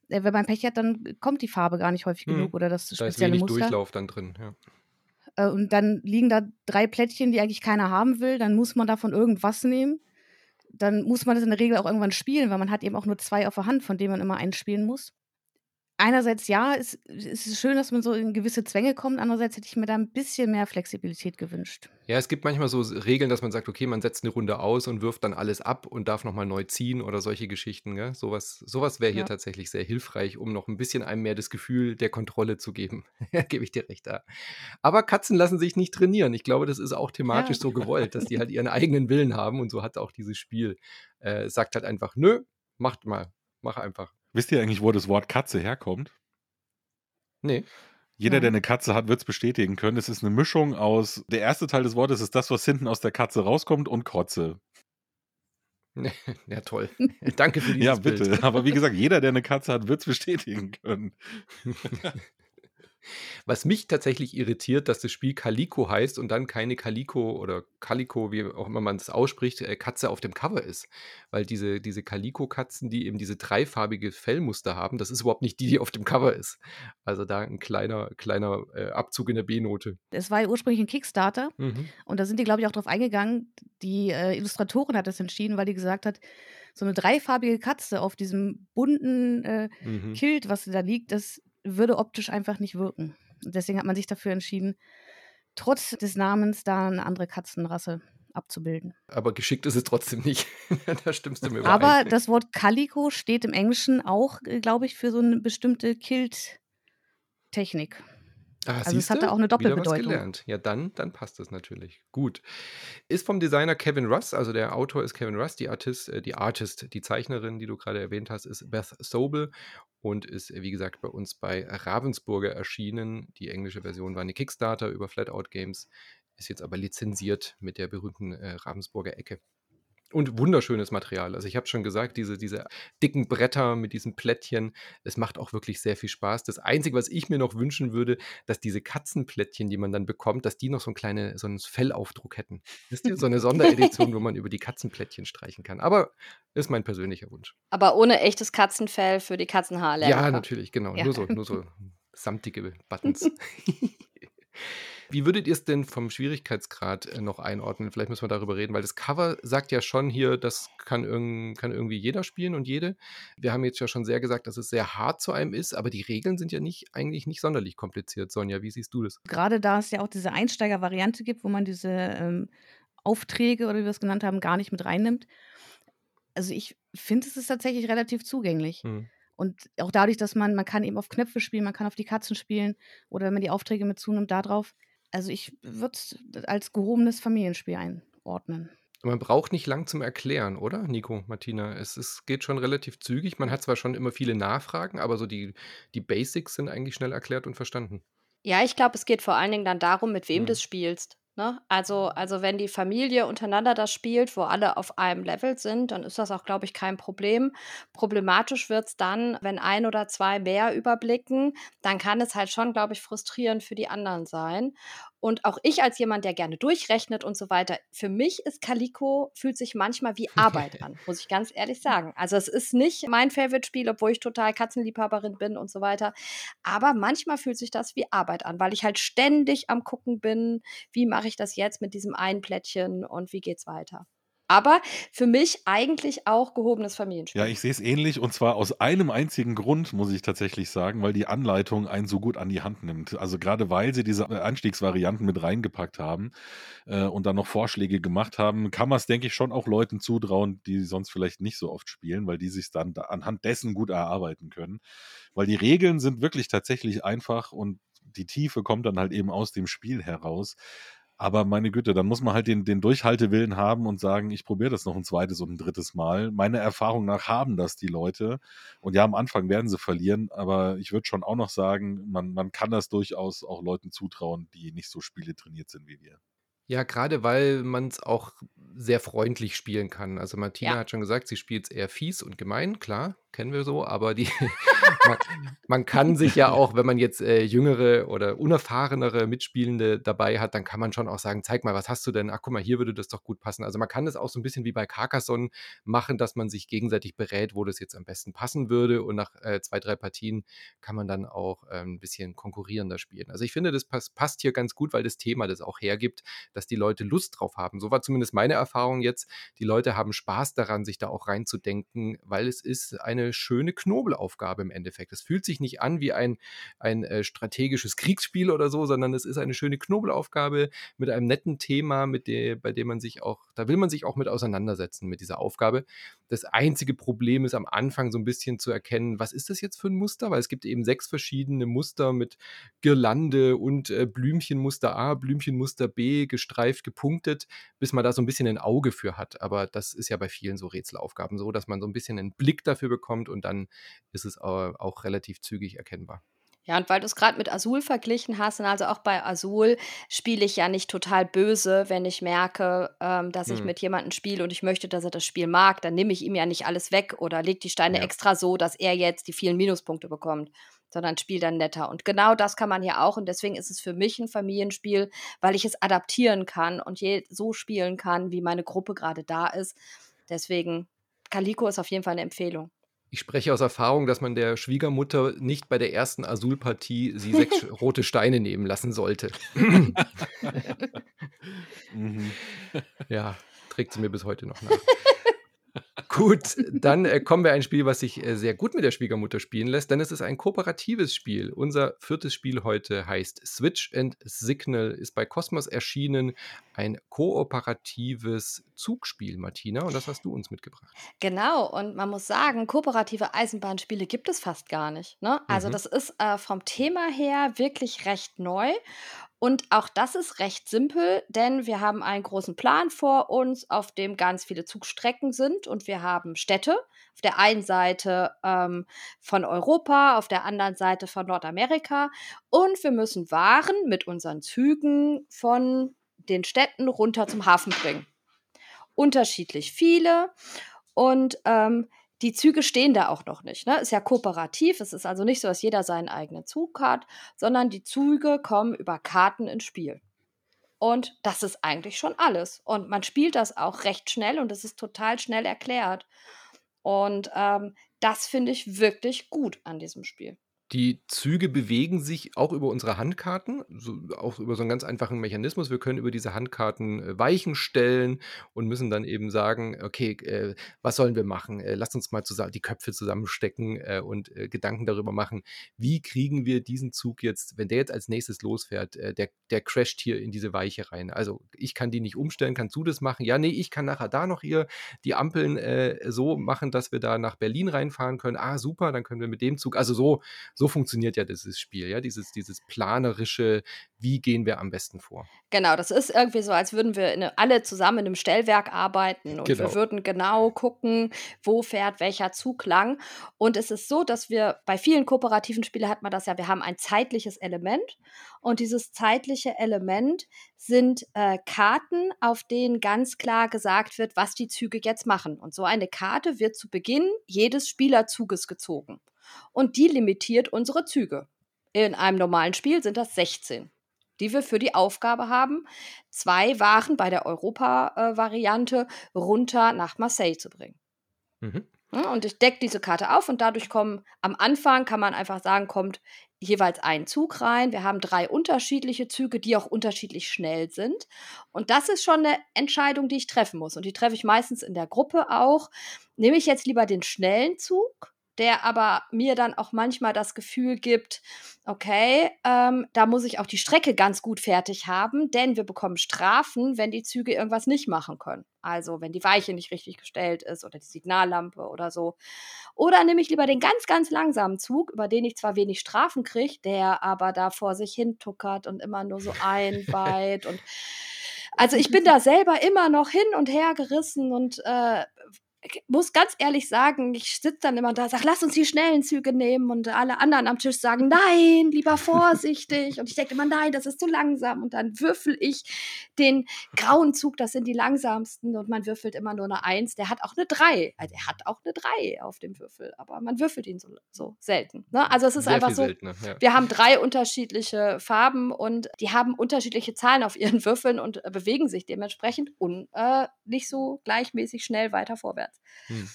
äh, wenn man Pech hat, dann kommt die Farbe gar nicht häufig mhm. genug oder das spezielle da ist wenig Muster. Durchlauf dann drin, ja. Äh, und dann liegen da drei Plättchen, die eigentlich keiner haben will. Dann muss man davon irgendwas nehmen. Dann muss man das in der Regel auch irgendwann spielen, weil man hat eben auch nur zwei auf der Hand, von denen man immer einspielen muss einerseits ja, es, es ist schön, dass man so in gewisse Zwänge kommt. Andererseits hätte ich mir da ein bisschen mehr Flexibilität gewünscht. Ja, es gibt manchmal so Regeln, dass man sagt, okay, man setzt eine Runde aus und wirft dann alles ab und darf nochmal neu ziehen oder solche Geschichten. Gell? Sowas, sowas wäre hier ja. tatsächlich sehr hilfreich, um noch ein bisschen einem mehr das Gefühl der Kontrolle zu geben. Gebe ich dir recht da. Aber Katzen lassen sich nicht trainieren. Ich glaube, das ist auch thematisch ja. so gewollt, dass die halt ihren eigenen Willen haben und so hat auch dieses Spiel. Äh, sagt halt einfach, nö, macht mal, mach einfach. Wisst ihr eigentlich, wo das Wort Katze herkommt? Nee. Jeder, der eine Katze hat, wird es bestätigen können. Es ist eine Mischung aus, der erste Teil des Wortes ist das, was hinten aus der Katze rauskommt und Kotze. Ja, toll. Danke für dieses Ja, bitte. Bild. Aber wie gesagt, jeder, der eine Katze hat, wird es bestätigen können. Was mich tatsächlich irritiert, dass das Spiel Calico heißt und dann keine Calico oder Calico, wie auch immer man es ausspricht, äh, Katze auf dem Cover ist. Weil diese, diese Calico-Katzen, die eben diese dreifarbige Fellmuster haben, das ist überhaupt nicht die, die auf dem Cover ist. Also da ein kleiner, kleiner äh, Abzug in der B-Note. Es war ja ursprünglich ein Kickstarter mhm. und da sind die, glaube ich, auch drauf eingegangen. Die äh, Illustratorin hat das entschieden, weil die gesagt hat, so eine dreifarbige Katze auf diesem bunten äh, mhm. Kilt, was da liegt, das würde optisch einfach nicht wirken. Deswegen hat man sich dafür entschieden, trotz des Namens da eine andere Katzenrasse abzubilden. Aber geschickt ist es trotzdem nicht. da stimmst du mir überein. Aber das Wort Calico steht im Englischen auch, äh, glaube ich, für so eine bestimmte Kilt-Technik. Ah, also es hatte auch eine Doppelbedeutung. gelernt. Ja, dann, dann passt das natürlich. Gut. Ist vom Designer Kevin Russ, also der Autor ist Kevin Russ, die Artist, äh, die Artist, die Zeichnerin, die du gerade erwähnt hast, ist Beth Sobel und ist, wie gesagt, bei uns bei Ravensburger erschienen. Die englische Version war eine Kickstarter über Flatout Games, ist jetzt aber lizenziert mit der berühmten äh, Ravensburger Ecke. Und wunderschönes Material. Also ich habe schon gesagt, diese, diese dicken Bretter mit diesen Plättchen, es macht auch wirklich sehr viel Spaß. Das Einzige, was ich mir noch wünschen würde, dass diese Katzenplättchen, die man dann bekommt, dass die noch so, ein kleine, so einen Fellaufdruck hätten. Wisst ihr, so eine Sonderedition, wo man über die Katzenplättchen streichen kann. Aber ist mein persönlicher Wunsch. Aber ohne echtes Katzenfell für die Katzenhaare. Ja, natürlich, genau. Ja. Nur, so, nur so samtige Buttons. Wie würdet ihr es denn vom Schwierigkeitsgrad äh, noch einordnen? Vielleicht müssen wir darüber reden, weil das Cover sagt ja schon hier, das kann, irg kann irgendwie jeder spielen und jede. Wir haben jetzt ja schon sehr gesagt, dass es sehr hart zu einem ist, aber die Regeln sind ja nicht eigentlich nicht sonderlich kompliziert. Sonja, wie siehst du das? Gerade da es ja auch diese Einsteiger-Variante gibt, wo man diese ähm, Aufträge oder wie wir es genannt haben, gar nicht mit reinnimmt. Also ich finde, es ist tatsächlich relativ zugänglich. Hm. Und auch dadurch, dass man, man kann eben auf Knöpfe spielen, man kann auf die Katzen spielen oder wenn man die Aufträge mit zunimmt, darauf. Also ich würde es als gehobenes Familienspiel einordnen. Man braucht nicht lang zum Erklären, oder, Nico, Martina? Es, es geht schon relativ zügig. Man hat zwar schon immer viele Nachfragen, aber so die, die Basics sind eigentlich schnell erklärt und verstanden. Ja, ich glaube, es geht vor allen Dingen dann darum, mit wem mhm. du spielst. Ne? Also, also wenn die Familie untereinander das spielt, wo alle auf einem Level sind, dann ist das auch, glaube ich, kein Problem. Problematisch wird es dann, wenn ein oder zwei mehr überblicken, dann kann es halt schon, glaube ich, frustrierend für die anderen sein. Und auch ich als jemand, der gerne durchrechnet und so weiter, für mich ist Calico, fühlt sich manchmal wie Arbeit an, muss ich ganz ehrlich sagen. Also es ist nicht mein Favorite-Spiel, obwohl ich total Katzenliebhaberin bin und so weiter. Aber manchmal fühlt sich das wie Arbeit an, weil ich halt ständig am Gucken bin, wie mache ich das jetzt mit diesem einen Plättchen und wie geht's weiter. Aber für mich eigentlich auch gehobenes Familienspiel. Ja, ich sehe es ähnlich und zwar aus einem einzigen Grund, muss ich tatsächlich sagen, weil die Anleitung einen so gut an die Hand nimmt. Also gerade weil sie diese Anstiegsvarianten mit reingepackt haben äh, und dann noch Vorschläge gemacht haben, kann man es, denke ich, schon auch Leuten zutrauen, die sonst vielleicht nicht so oft spielen, weil die sich dann da anhand dessen gut erarbeiten können. Weil die Regeln sind wirklich tatsächlich einfach und die Tiefe kommt dann halt eben aus dem Spiel heraus. Aber meine Güte, dann muss man halt den, den Durchhaltewillen haben und sagen, ich probiere das noch ein zweites und ein drittes Mal. Meine Erfahrung nach haben das die Leute. Und ja, am Anfang werden sie verlieren, aber ich würde schon auch noch sagen, man, man kann das durchaus auch Leuten zutrauen, die nicht so Spiele trainiert sind wie wir. Ja, gerade weil man es auch sehr freundlich spielen kann. Also Martina Ja. hat schon gesagt, sie spielt es eher fies und gemein, klar, kennen wir so, aber die man, man kann sich ja auch, wenn man jetzt äh, jüngere oder unerfahrenere Mitspielende dabei hat, dann kann man schon auch sagen, zeig mal, was hast du denn? Ach, guck mal, hier würde das doch gut passen. Also man kann das auch so ein bisschen wie bei Carcassonne machen, dass man sich gegenseitig berät, wo das jetzt am besten passen würde und nach äh, zwei, drei Partien kann man dann auch äh, ein bisschen konkurrierender spielen. Also ich finde, das pass passt hier ganz gut, weil das Thema das auch hergibt, dass die Leute Lust drauf haben. So war zumindest meine Erfahrung jetzt. Die Leute haben Spaß daran, sich da auch reinzudenken, weil es ist eine schöne Knobelaufgabe im Endeffekt. Es fühlt sich nicht an wie ein, ein äh, strategisches Kriegsspiel oder so, sondern es ist eine schöne Knobelaufgabe mit einem netten Thema, mit der, bei dem man sich auch, da will man sich auch mit auseinandersetzen mit dieser Aufgabe. Das einzige Problem ist am Anfang so ein bisschen zu erkennen, was ist das jetzt für ein Muster? Weil es gibt eben sechs verschiedene Muster mit Girlande und äh, Blümchenmuster A, Blümchenmuster B, gestreift, gepunktet, bis man da so ein bisschen ein Auge für hat. Aber das ist ja bei vielen so Rätselaufgaben so, dass man so ein bisschen einen Blick dafür bekommt und dann ist es auch, relativ zügig erkennbar. Ja, und weil du es gerade mit Azul verglichen hast, und also auch bei Azul spiele ich ja nicht total böse, wenn ich merke, ähm, dass ich Hm. mit jemandem spiele und ich möchte, dass er das Spiel mag, dann nehme ich ihm ja nicht alles weg oder leg die Steine Ja. extra so, dass er jetzt die vielen Minuspunkte bekommt, sondern spiel dann netter. Und genau das kann man hier auch und deswegen ist es für mich ein Familienspiel, weil ich es adaptieren kann und je so spielen kann, wie meine Gruppe gerade da ist. Deswegen, Calico ist auf jeden Fall eine Empfehlung. Ich spreche aus Erfahrung, dass man der Schwiegermutter nicht bei der ersten Azul-Partie sie sechs rote Steine nehmen lassen sollte. Mhm. Ja, trägt sie mir bis heute noch nach. Gut, dann äh, kommen wir ein Spiel, was sich äh, sehr gut mit der Schwiegermutter spielen lässt, denn es ist ein kooperatives Spiel. Unser viertes Spiel heute heißt Switch and Signal, ist bei Cosmos erschienen. Ein kooperatives Zugspiel, Martina, und das hast du uns mitgebracht. Genau, und man muss sagen, kooperative Eisenbahnspiele gibt es fast gar nicht. Ne? Also Mhm. das ist äh, vom Thema her wirklich recht neu. Und auch das ist recht simpel, denn wir haben einen großen Plan vor uns, auf dem ganz viele Zugstrecken sind und wir haben Städte. Auf der einen Seite ähm, von Europa, auf der anderen Seite von Nordamerika. Und wir müssen Waren mit unseren Zügen von den Städten runter zum Hafen bringen. Unterschiedlich viele. Und ähm, die Züge stehen da auch noch nicht. Ne? Ist ja kooperativ. Es ist also nicht so, dass jeder seinen eigenen Zug hat, sondern die Züge kommen über Karten ins Spiel. Und das ist eigentlich schon alles. Und man spielt das auch recht schnell und es ist total schnell erklärt. Und ähm, das finde ich wirklich gut an diesem Spiel. Die Züge bewegen sich auch über unsere Handkarten, so, auch über so einen ganz einfachen Mechanismus. Wir können über diese Handkarten äh, Weichen stellen und müssen dann eben sagen, okay, äh, was sollen wir machen? Äh, lasst uns mal zusammen die Köpfe zusammenstecken äh, und äh, Gedanken darüber machen, wie kriegen wir diesen Zug jetzt, wenn der jetzt als nächstes losfährt, äh, der, der crasht hier in diese Weiche rein. Also ich kann die nicht umstellen, kannst du das machen? Ja, nee, ich kann nachher da noch hier die Ampeln so machen, dass wir da nach Berlin reinfahren können. Ah, super, dann können wir mit dem Zug, also so, so funktioniert ja dieses Spiel, ja, dieses, dieses planerische, wie gehen wir am besten vor. Genau, das ist irgendwie so, als würden wir in, alle zusammen in einem Stellwerk arbeiten und Genau. wir würden genau gucken, wo fährt welcher Zug lang. Und es ist so, dass wir bei vielen kooperativen Spielen hat man das ja, wir haben ein zeitliches Element und dieses zeitliche Element sind äh, Karten, auf denen ganz klar gesagt wird, was die Züge jetzt machen. Und so eine Karte wird zu Beginn jedes Spielerzuges gezogen. Und die limitiert unsere Züge. In einem normalen Spiel sind das 16 die wir für die Aufgabe haben, zwei Waren bei der Europa-Variante runter nach Marseille zu bringen. Mhm. Und ich decke diese Karte auf und dadurch kommen am Anfang, kann man einfach sagen, kommt jeweils ein Zug rein. Wir haben drei unterschiedliche Züge, die auch unterschiedlich schnell sind. Und das ist schon eine Entscheidung, die ich treffen muss. Und die treffe ich meistens in der Gruppe auch. Nehme ich jetzt lieber den schnellen Zug der aber mir dann auch manchmal das Gefühl gibt, okay, ähm, da muss ich auch die Strecke ganz gut fertig haben, denn wir bekommen Strafen, wenn die Züge irgendwas nicht machen können. Also wenn die Weiche nicht richtig gestellt ist oder die Signallampe oder so. Oder nehme ich lieber den ganz, ganz langsamen Zug, über den ich zwar wenig Strafen kriege, der aber da vor sich hin tuckert und immer nur so einweiht und also ich bin da selber immer noch hin und her gerissen und äh, muss ganz ehrlich sagen, ich sitze dann immer da, sage, lass uns die schnellen Züge nehmen und alle anderen am Tisch sagen, nein, lieber vorsichtig. und ich denke immer, nein, das ist zu langsam. Und dann würfel ich den grauen Zug, das sind die langsamsten und man würfelt immer nur eine Eins. Der hat auch eine Drei. Also er hat auch eine Drei auf dem Würfel, aber man würfelt ihn so, so selten. Ne? Also es ist Sehr einfach so, seltener, ja. wir haben drei unterschiedliche Farben und die haben unterschiedliche Zahlen auf ihren Würfeln und äh, bewegen sich dementsprechend und äh, nicht so gleichmäßig schnell weiter vorwärts. Hm.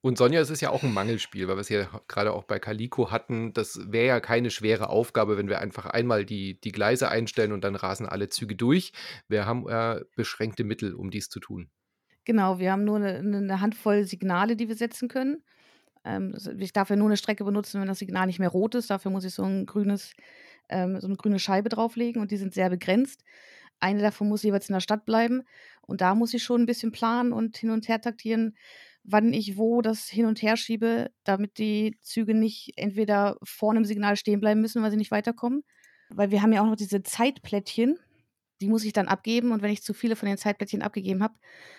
Und Sonja, es ist ja auch ein Mangelspiel, weil wir es ja gerade auch bei Calico hatten. Das wäre ja keine schwere Aufgabe, wenn wir einfach einmal die, die Gleise einstellen und dann rasen alle Züge durch. Wir haben äh, beschränkte Mittel, um dies zu tun. Genau, wir haben nur eine, eine Handvoll Signale, die wir setzen können. Ähm, ich darf ja nur eine Strecke benutzen, wenn das Signal nicht mehr rot ist. Dafür muss ich so ein grünes, ähm, so eine grüne Scheibe drauflegen und die sind sehr begrenzt. Eine davon muss jeweils in der Stadt bleiben. Und da muss ich schon ein bisschen planen und hin und her taktieren, wann ich wo das hin und her schiebe, damit die Züge nicht entweder vor einem Signal stehen bleiben müssen, weil sie nicht weiterkommen. Weil wir haben ja auch noch diese Zeitplättchen, die muss ich dann abgeben. Und wenn ich zu viele von den Zeitplättchen abgegeben habe,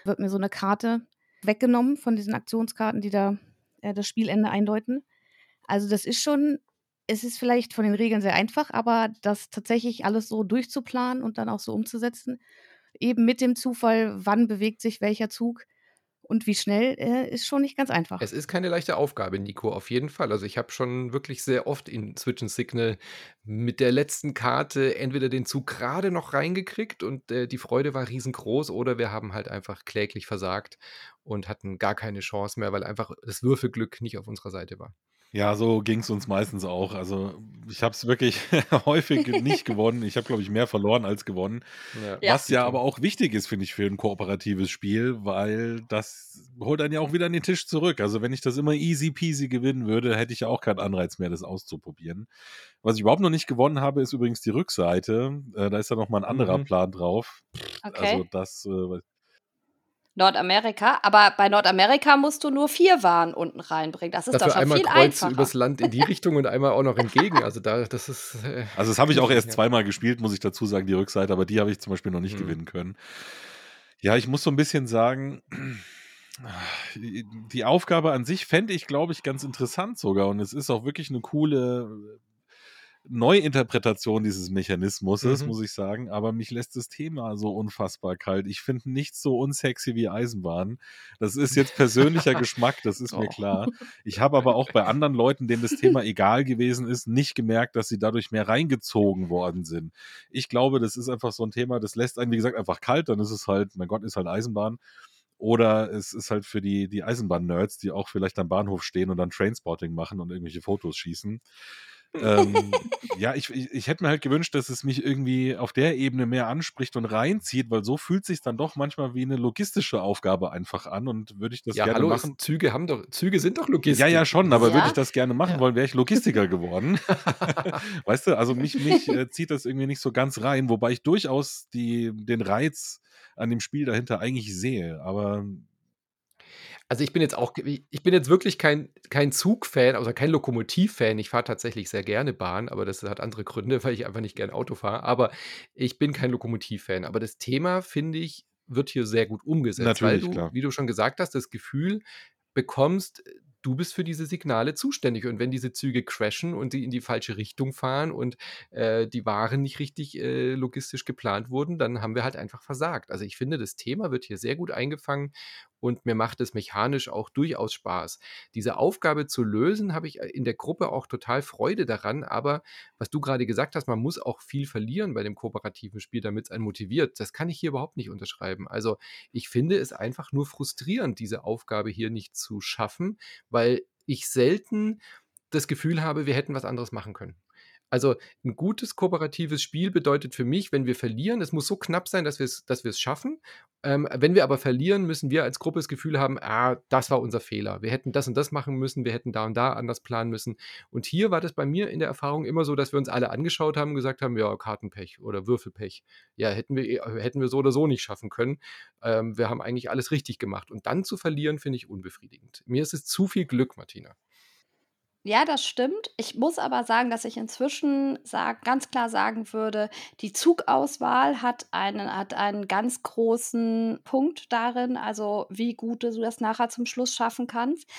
wird mir so eine Karte weggenommen von diesen Aktionskarten, die da äh, das Spielende eindeuten. Also das ist schon es ist vielleicht von den Regeln sehr einfach, aber das tatsächlich alles so durchzuplanen und dann auch so umzusetzen, eben mit dem Zufall, wann bewegt sich welcher Zug und wie schnell, äh, ist schon nicht ganz einfach. Es ist keine leichte Aufgabe, Nico, auf jeden Fall. Also ich habe schon wirklich sehr oft in Switch and Signal mit der letzten Karte entweder den Zug gerade noch reingekriegt und äh, die Freude war riesengroß oder wir haben halt einfach kläglich versagt und hatten gar keine Chance mehr, weil einfach das Würfelglück nicht auf unserer Seite war. Ja, so ging es uns meistens auch. Also ich habe es wirklich häufig nicht gewonnen. Ich habe, glaube ich, mehr verloren als gewonnen. Ja. Was ja aber auch wichtig ist, finde ich, für ein kooperatives Spiel, weil das holt einen ja auch wieder an den Tisch zurück. Also wenn ich das immer easy peasy gewinnen würde, hätte ich ja auch keinen Anreiz mehr, das auszuprobieren. Was ich überhaupt noch nicht gewonnen habe, ist übrigens die Rückseite. Äh, da ist ja noch mal ein anderer mhm. Plan drauf. Okay. Also das, äh, Nordamerika, aber bei Nordamerika musst du nur vier Waren unten reinbringen. Das ist Dafür doch schon einmal viel Kreuz einfacher. übers Land in die Richtung und einmal auch noch entgegen. Also da, das ist. Äh, also das habe ich auch erst zweimal gespielt, muss ich dazu sagen, die Rückseite, aber die habe ich zum Beispiel noch nicht hm. gewinnen können. Ja, ich muss so ein bisschen sagen, die Aufgabe an sich fände ich, glaube ich, ganz interessant sogar. Und es ist auch wirklich eine coole Neuinterpretation dieses Mechanismus mhm. muss ich sagen. Aber mich lässt das Thema so unfassbar kalt. Ich finde nichts so unsexy wie Eisenbahn. Das ist jetzt persönlicher Geschmack, das ist oh. mir klar. Ich habe aber auch bei anderen Leuten, denen das Thema egal gewesen ist, nicht gemerkt, dass sie dadurch mehr reingezogen worden sind. Ich glaube, das ist einfach so ein Thema, das lässt einen, wie gesagt, einfach kalt. Dann ist es halt, mein Gott, ist halt Eisenbahn. Oder es ist halt für die, die Eisenbahn-Nerds, die auch vielleicht am Bahnhof stehen und dann Trainspotting machen und irgendwelche Fotos schießen ähm, ja, ich, ich, ich, hätte mir halt gewünscht, dass es mich irgendwie auf der Ebene mehr anspricht und reinzieht, weil so fühlt sich dann doch manchmal wie eine logistische Aufgabe einfach an und würde ich das ja, gerne hallo, machen. Züge haben doch, Züge sind doch Logistik. Ja, ja, schon, aber ja? würde ich das gerne machen ja. wollen, wäre ich Logistiker geworden. weißt du, also mich, mich äh, zieht das irgendwie nicht so ganz rein, wobei ich durchaus die, den Reiz an dem Spiel dahinter eigentlich sehe, aber also ich bin jetzt auch, ich bin jetzt wirklich kein, kein Zugfan, also kein Lokomotivfan. Ich fahre tatsächlich sehr gerne Bahn, aber das hat andere Gründe, weil ich einfach nicht gern Auto fahre. Aber ich bin kein Lokomotivfan. Aber das Thema, finde ich, wird hier sehr gut umgesetzt. Natürlich, weil du, klar. wie du schon gesagt hast, das Gefühl bekommst, du bist für diese Signale zuständig. Und wenn diese Züge crashen und die in die falsche Richtung fahren und äh, die Waren nicht richtig äh, logistisch geplant wurden, dann haben wir halt einfach versagt. Also ich finde, das Thema wird hier sehr gut eingefangen und mir macht es mechanisch auch durchaus Spaß. Diese Aufgabe zu lösen, habe ich äh, in der Gruppe auch total Freude daran, aber was du gerade gesagt hast, man muss auch viel verlieren bei dem kooperativen Spiel, damit es einen motiviert. Das kann ich hier überhaupt nicht unterschreiben. Also ich finde es einfach nur frustrierend, diese Aufgabe hier nicht zu schaffen, weil ich selten das Gefühl habe, wir hätten was anderes machen können. Also ein gutes kooperatives Spiel bedeutet für mich, wenn wir verlieren, es muss so knapp sein, dass wir es dass schaffen. Ähm, wenn wir aber verlieren, müssen wir als Gruppe das Gefühl haben, ah, das war unser Fehler. Wir hätten das und das machen müssen, wir hätten da und da anders planen müssen. Und hier war das bei mir in der Erfahrung immer so, dass wir uns alle angeschaut haben und gesagt haben, ja, Kartenpech oder Würfelpech. Ja, hätten wir, äh, hätten wir so oder so nicht schaffen können. Ähm, wir haben eigentlich alles richtig gemacht. Und dann zu verlieren, finde ich unbefriedigend. Mir ist es zu viel Glück, Martina. Ja, das stimmt. Ich muss aber sagen, dass ich inzwischen sag ganz klar sagen würde, die Zugauswahl hat einen hat einen ganz großen Punkt darin, also wie gut du das nachher zum Schluss schaffen kannst.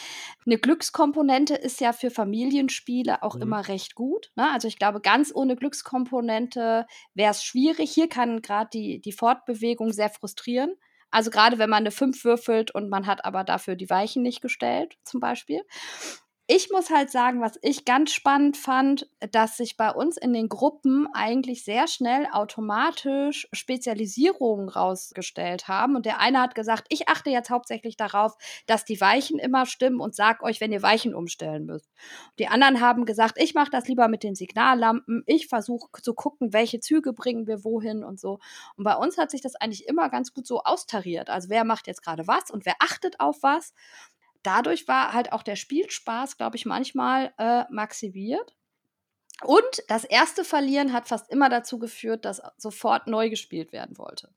Eine Glückskomponente ist ja für Familienspiele auch Mhm. immer recht gut, ne? Also, ich glaube, ganz ohne Glückskomponente wäre es schwierig. Hier kann gerade die die Fortbewegung sehr frustrieren. Also, gerade wenn man eine 5 würfelt und man hat aber dafür die Weichen nicht gestellt, zum Beispiel. Ich muss halt sagen, was ich ganz spannend fand, dass sich bei uns in den Gruppen eigentlich sehr schnell automatisch Spezialisierungen rausgestellt haben. Und der eine hat gesagt, ich achte jetzt hauptsächlich darauf, dass die Weichen immer stimmen und sag euch, wenn ihr Weichen umstellen müsst. Die anderen haben gesagt, ich mache das lieber mit den Signallampen. Ich versuche zu gucken, welche Züge bringen wir wohin und so. Und bei uns hat sich das eigentlich immer ganz gut so austariert. Also wer macht jetzt gerade was und wer achtet auf was dadurch war halt auch der Spielspaß, glaube ich, manchmal äh, maximiert. Und das erste Verlieren hat fast immer dazu geführt, dass sofort neu gespielt werden wollte.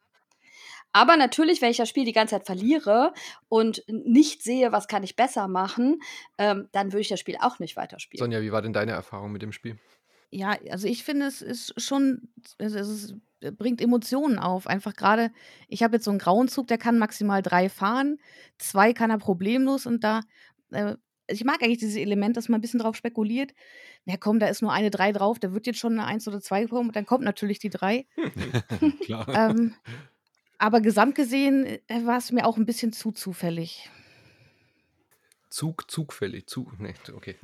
Aber natürlich, wenn ich das Spiel die ganze Zeit verliere und nicht sehe, was kann ich besser machen, ähm, dann würde ich das Spiel auch nicht weiterspielen. Sonja, wie war denn deine Erfahrung mit dem Spiel? Ja, also ich finde, es ist schon, es ist, bringt Emotionen auf. Einfach gerade, ich habe jetzt so einen grauen Zug, der kann maximal drei fahren, zwei kann er problemlos und da, äh, ich mag eigentlich dieses Element, dass man ein bisschen drauf spekuliert. Na komm, da ist nur eine drei drauf, da wird jetzt schon eine eins oder zwei kommen, dann kommt natürlich die drei. Klar. ähm, aber gesamt gesehen äh, war es mir auch ein bisschen zu zufällig. Zug, zugfällig, Zug. Nee, okay.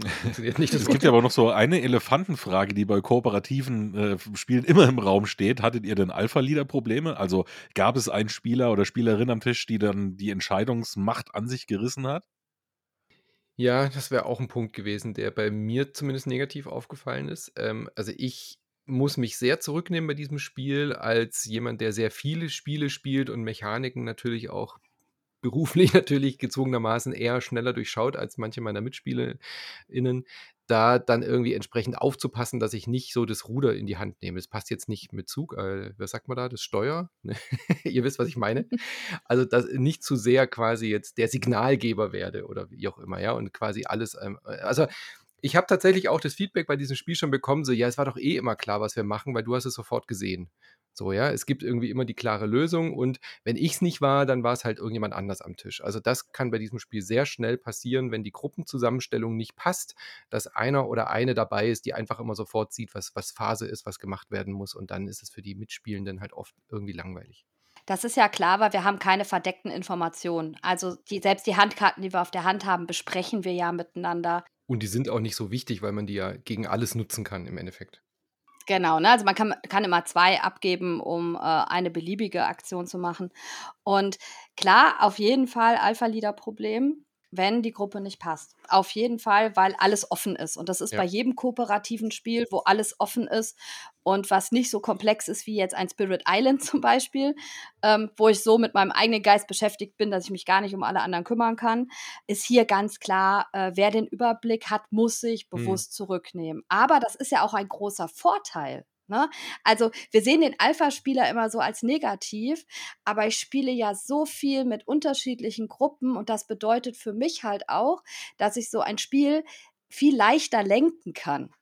Nicht Es gibt ja aber noch so eine Elefantenfrage, die bei kooperativen äh, Spielen immer im Raum steht. Hattet ihr denn Alpha-Leader-Probleme? Also gab es einen Spieler oder Spielerin am Tisch, die dann die Entscheidungsmacht an sich gerissen hat? Ja, das wäre auch ein Punkt gewesen, der bei mir zumindest negativ aufgefallen ist. Ähm, also ich muss mich sehr zurücknehmen bei diesem Spiel als jemand, der sehr viele Spiele spielt und Mechaniken natürlich auch beruflich natürlich gezwungenermaßen eher schneller durchschaut als manche meiner MitspielerInnen, da dann irgendwie entsprechend aufzupassen, dass ich nicht so das Ruder in die Hand nehme. Das passt jetzt nicht mit Zug, äh, was sagt man da, das Steuer? Ihr wisst, was ich meine. Also, dass nicht zu sehr quasi jetzt der Signalgeber werde oder wie auch immer, ja, und quasi alles, ähm, also ich habe tatsächlich auch das Feedback bei diesem Spiel schon bekommen, so, ja, es war doch eh immer klar, was wir machen, weil du hast es sofort gesehen. So, ja, es gibt irgendwie immer die klare Lösung und wenn ich es nicht war, dann war es halt irgendjemand anders am Tisch. Also das kann bei diesem Spiel sehr schnell passieren, wenn die Gruppenzusammenstellung nicht passt, dass einer oder eine dabei ist, die einfach immer sofort sieht, was, was Phase ist, was gemacht werden muss und dann ist es für die Mitspielenden halt oft irgendwie langweilig. Das ist ja klar, weil wir haben keine verdeckten Informationen. Also die, selbst die Handkarten, die wir auf der Hand haben, besprechen wir ja miteinander. Und die sind auch nicht so wichtig, weil man die ja gegen alles nutzen kann im Endeffekt. Genau, ne? also man kann, kann immer zwei abgeben, um äh, eine beliebige Aktion zu machen. Und klar, auf jeden Fall Alpha-Leader-Problem, wenn die Gruppe nicht passt. Auf jeden Fall, weil alles offen ist. Und das ist Ja. bei jedem kooperativen Spiel, wo alles offen ist und was nicht so komplex ist wie jetzt ein Spirit Island zum Beispiel, ähm, wo ich so mit meinem eigenen Geist beschäftigt bin, dass ich mich gar nicht um alle anderen kümmern kann, ist hier ganz klar, äh, wer den Überblick hat, muss sich Mhm. bewusst zurücknehmen. Aber das ist ja auch ein großer Vorteil. Ne? Also wir sehen den Alpha-Spieler immer so als negativ, aber ich spiele ja so viel mit unterschiedlichen Gruppen und das bedeutet für mich halt auch, dass ich so ein Spiel viel leichter lenken kann.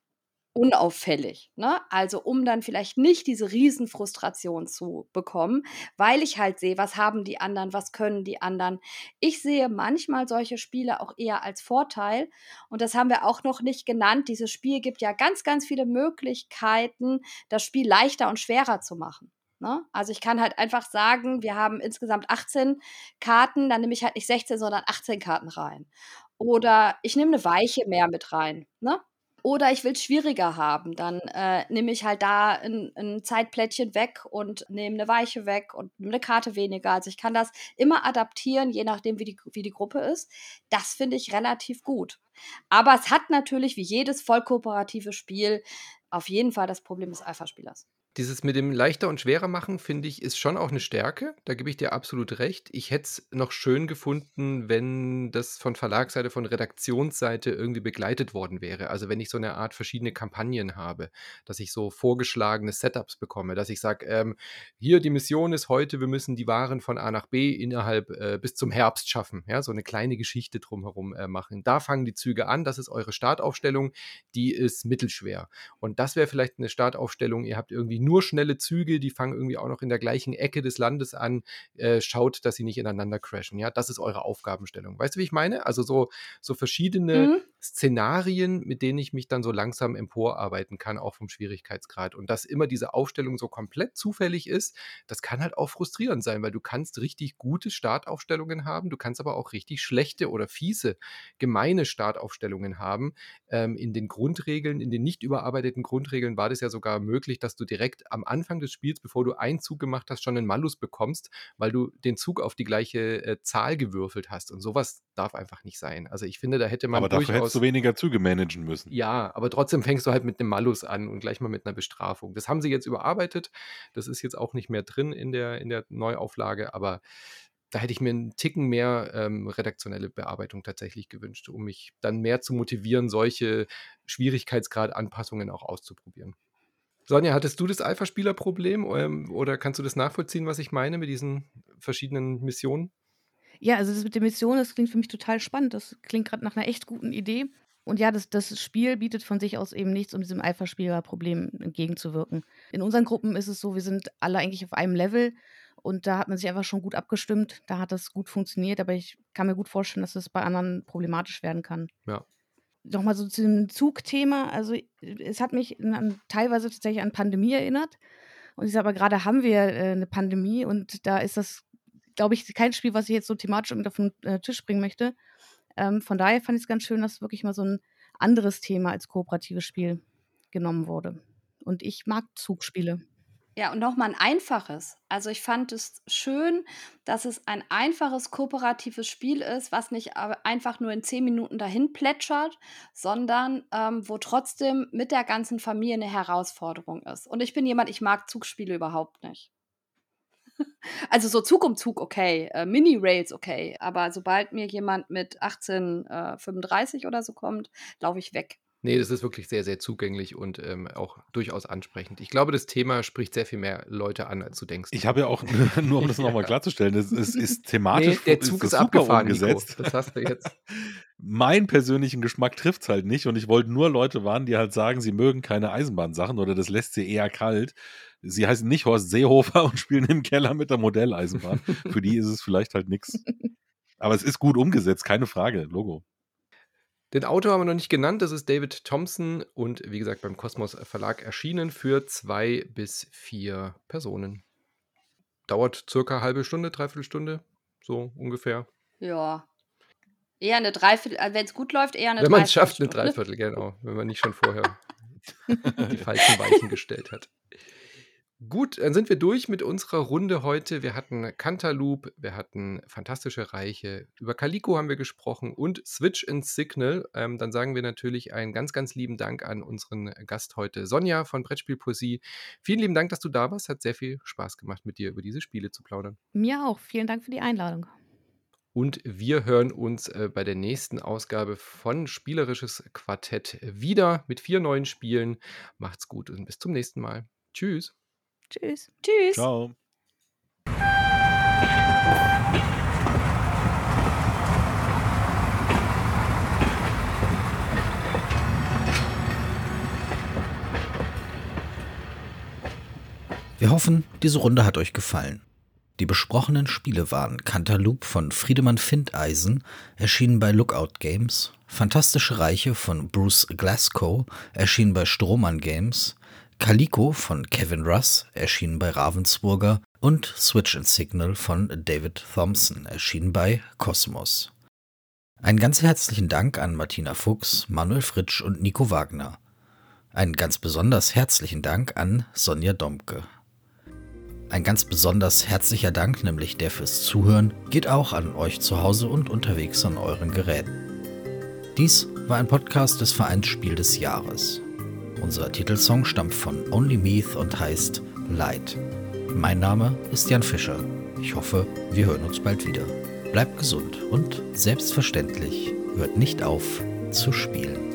Unauffällig. Ne? Also um dann vielleicht nicht diese Riesenfrustration zu bekommen, weil ich halt sehe, was haben die anderen, was können die anderen. Ich sehe manchmal solche Spiele auch eher als Vorteil. Und das haben wir auch noch nicht genannt. Dieses Spiel gibt ja ganz, ganz viele Möglichkeiten, das Spiel leichter und schwerer zu machen. Ne? Also ich kann halt einfach sagen, wir haben insgesamt 18 Karten, dann nehme ich halt nicht 16, sondern 18 Karten rein. Oder ich nehme eine Weiche mehr mit rein. Ne? Oder ich will es schwieriger haben, dann äh, nehme ich halt da ein, ein Zeitplättchen weg und nehme eine Weiche weg und nehme eine Karte weniger. Also ich kann das immer adaptieren, je nachdem, wie die, wie die Gruppe ist. Das finde ich relativ gut. Aber es hat natürlich wie jedes voll kooperative Spiel auf jeden Fall das Problem des Alpha-Spielers. Dieses mit dem leichter und schwerer machen, finde ich, ist schon auch eine Stärke. Da gebe ich dir absolut recht. Ich hätte es noch schön gefunden, wenn das von Verlagsseite, von Redaktionsseite irgendwie begleitet worden wäre. Also wenn ich so eine Art verschiedene Kampagnen habe, dass ich so vorgeschlagene Setups bekomme, dass ich sage, ähm, hier die Mission ist heute, wir müssen die Waren von A nach B innerhalb äh, bis zum Herbst schaffen. Ja, so eine kleine Geschichte drumherum äh, machen. Da fangen die Züge an, das ist eure Startaufstellung, die ist mittelschwer. Und das wäre vielleicht eine Startaufstellung, ihr habt irgendwie nur schnelle Züge, die fangen irgendwie auch noch in der gleichen Ecke des Landes an, äh, schaut, dass sie nicht ineinander crashen. Ja, das ist eure Aufgabenstellung. Weißt du, wie ich meine? Also so, so verschiedene mhm. Szenarien, mit denen ich mich dann so langsam emporarbeiten kann, auch vom Schwierigkeitsgrad. Und dass immer diese Aufstellung so komplett zufällig ist, das kann halt auch frustrierend sein, weil du kannst richtig gute Startaufstellungen haben, du kannst aber auch richtig schlechte oder fiese, gemeine Startaufstellungen haben. Ähm, in den Grundregeln, in den nicht überarbeiteten Grundregeln war das ja sogar möglich, dass du direkt am Anfang des Spiels, bevor du einen Zug gemacht hast, schon einen Malus bekommst, weil du den Zug auf die gleiche äh, Zahl gewürfelt hast. Und sowas darf einfach nicht sein. Also ich finde, da hätte man. Aber dafür hättest du weniger Züge managen müssen. Ja, aber trotzdem fängst du halt mit einem Malus an und gleich mal mit einer Bestrafung. Das haben sie jetzt überarbeitet. Das ist jetzt auch nicht mehr drin in der, in der Neuauflage, aber da hätte ich mir einen Ticken mehr ähm, redaktionelle Bearbeitung tatsächlich gewünscht, um mich dann mehr zu motivieren, solche Schwierigkeitsgrad-Anpassungen auch auszuprobieren. Sonja, hattest du das Alpha-Spieler-Problem ähm, oder kannst du das nachvollziehen, was ich meine mit diesen verschiedenen Missionen? Ja, also das mit der Mission, das klingt für mich total spannend. Das klingt gerade nach einer echt guten Idee. Und ja, das, das Spiel bietet von sich aus eben nichts, um diesem Alpha-Spieler-Problem entgegenzuwirken. In unseren Gruppen ist es so, wir sind alle eigentlich auf einem Level und da hat man sich einfach schon gut abgestimmt. Da hat das gut funktioniert, aber ich kann mir gut vorstellen, dass das bei anderen problematisch werden kann. Ja, nochmal so zu dem Zugthema. Also es hat mich an, teilweise tatsächlich an Pandemie erinnert. Und ich sage aber gerade haben wir äh, eine Pandemie und da ist das, glaube ich, kein Spiel, was ich jetzt so thematisch auf den äh, Tisch bringen möchte. Ähm, von daher fand ich es ganz schön, dass wirklich mal so ein anderes Thema als kooperatives Spiel genommen wurde. Und ich mag Zugspiele. Ja, und nochmal ein einfaches. Also ich fand es schön, dass es ein einfaches kooperatives Spiel ist, was nicht einfach nur in zehn Minuten dahin plätschert, sondern ähm, wo trotzdem mit der ganzen Familie eine Herausforderung ist. Und ich bin jemand, ich mag Zugspiele überhaupt nicht. Also so Zug um Zug okay, äh, Mini-Rails okay, aber sobald mir jemand mit 1835 äh, oder so kommt, laufe ich weg. Nee, das ist wirklich sehr, sehr zugänglich und ähm, auch durchaus ansprechend. Ich glaube, das Thema spricht sehr viel mehr Leute an, als du denkst. Ich habe ja auch, nur um das nochmal klarzustellen, es ist, ist, thematisch nee, der Zug ist, ist abgefahren, umgesetzt. Nico. Das hast du jetzt. mein persönlichen Geschmack trifft es halt nicht und ich wollte nur Leute warnen, die halt sagen, sie mögen keine Eisenbahnsachen oder das lässt sie eher kalt. Sie heißen nicht Horst Seehofer und spielen im Keller mit der Modelleisenbahn. Für die ist es vielleicht halt nichts. Aber es ist gut umgesetzt, keine Frage, Logo. Den Autor haben wir noch nicht genannt, das ist David Thompson und wie gesagt beim Kosmos Verlag erschienen für zwei bis vier Personen. Dauert circa eine halbe Stunde, dreiviertel Stunde, so ungefähr. Ja. Eher eine Dreiviertel, äh, wenn es gut läuft, eher eine Wenn man es schafft, eine Dreiviertel, genau. Wenn man nicht schon vorher die falschen Weichen gestellt hat. Gut, dann sind wir durch mit unserer Runde heute. Wir hatten Cantaloupe, wir hatten Fantastische Reiche, über Calico haben wir gesprochen und Switch and Signal. Ähm, dann sagen wir natürlich einen ganz, ganz lieben Dank an unseren Gast heute, Sonja von Brettspielpoesie. Vielen lieben Dank, dass du da warst. Hat sehr viel Spaß gemacht, mit dir über diese Spiele zu plaudern. Mir auch. Vielen Dank für die Einladung. Und wir hören uns äh, bei der nächsten Ausgabe von Spielerisches Quartett wieder mit vier neuen Spielen. Macht's gut und bis zum nächsten Mal. Tschüss. Tschüss. Tschüss. Ciao. Wir hoffen, diese Runde hat euch gefallen. Die besprochenen Spiele waren Cantaloupe von Friedemann Findeisen, erschienen bei Lookout Games, Fantastische Reiche von Bruce Glasgow, erschienen bei Strohmann Games, Calico von Kevin Russ, erschienen bei Ravensburger, und Switch and Signal von David Thompson, erschienen bei Cosmos. Einen ganz herzlichen Dank an Martina Fuchs, Manuel Fritsch und Nico Wagner. Einen ganz besonders herzlichen Dank an Sonja Domke. Ein ganz besonders herzlicher Dank, nämlich der fürs Zuhören, geht auch an euch zu Hause und unterwegs an euren Geräten. Dies war ein Podcast des Vereins Spiel des Jahres. Unser Titelsong stammt von Only Meath und heißt Light. Mein Name ist Jan Fischer. Ich hoffe, wir hören uns bald wieder. Bleibt gesund und selbstverständlich hört nicht auf zu spielen.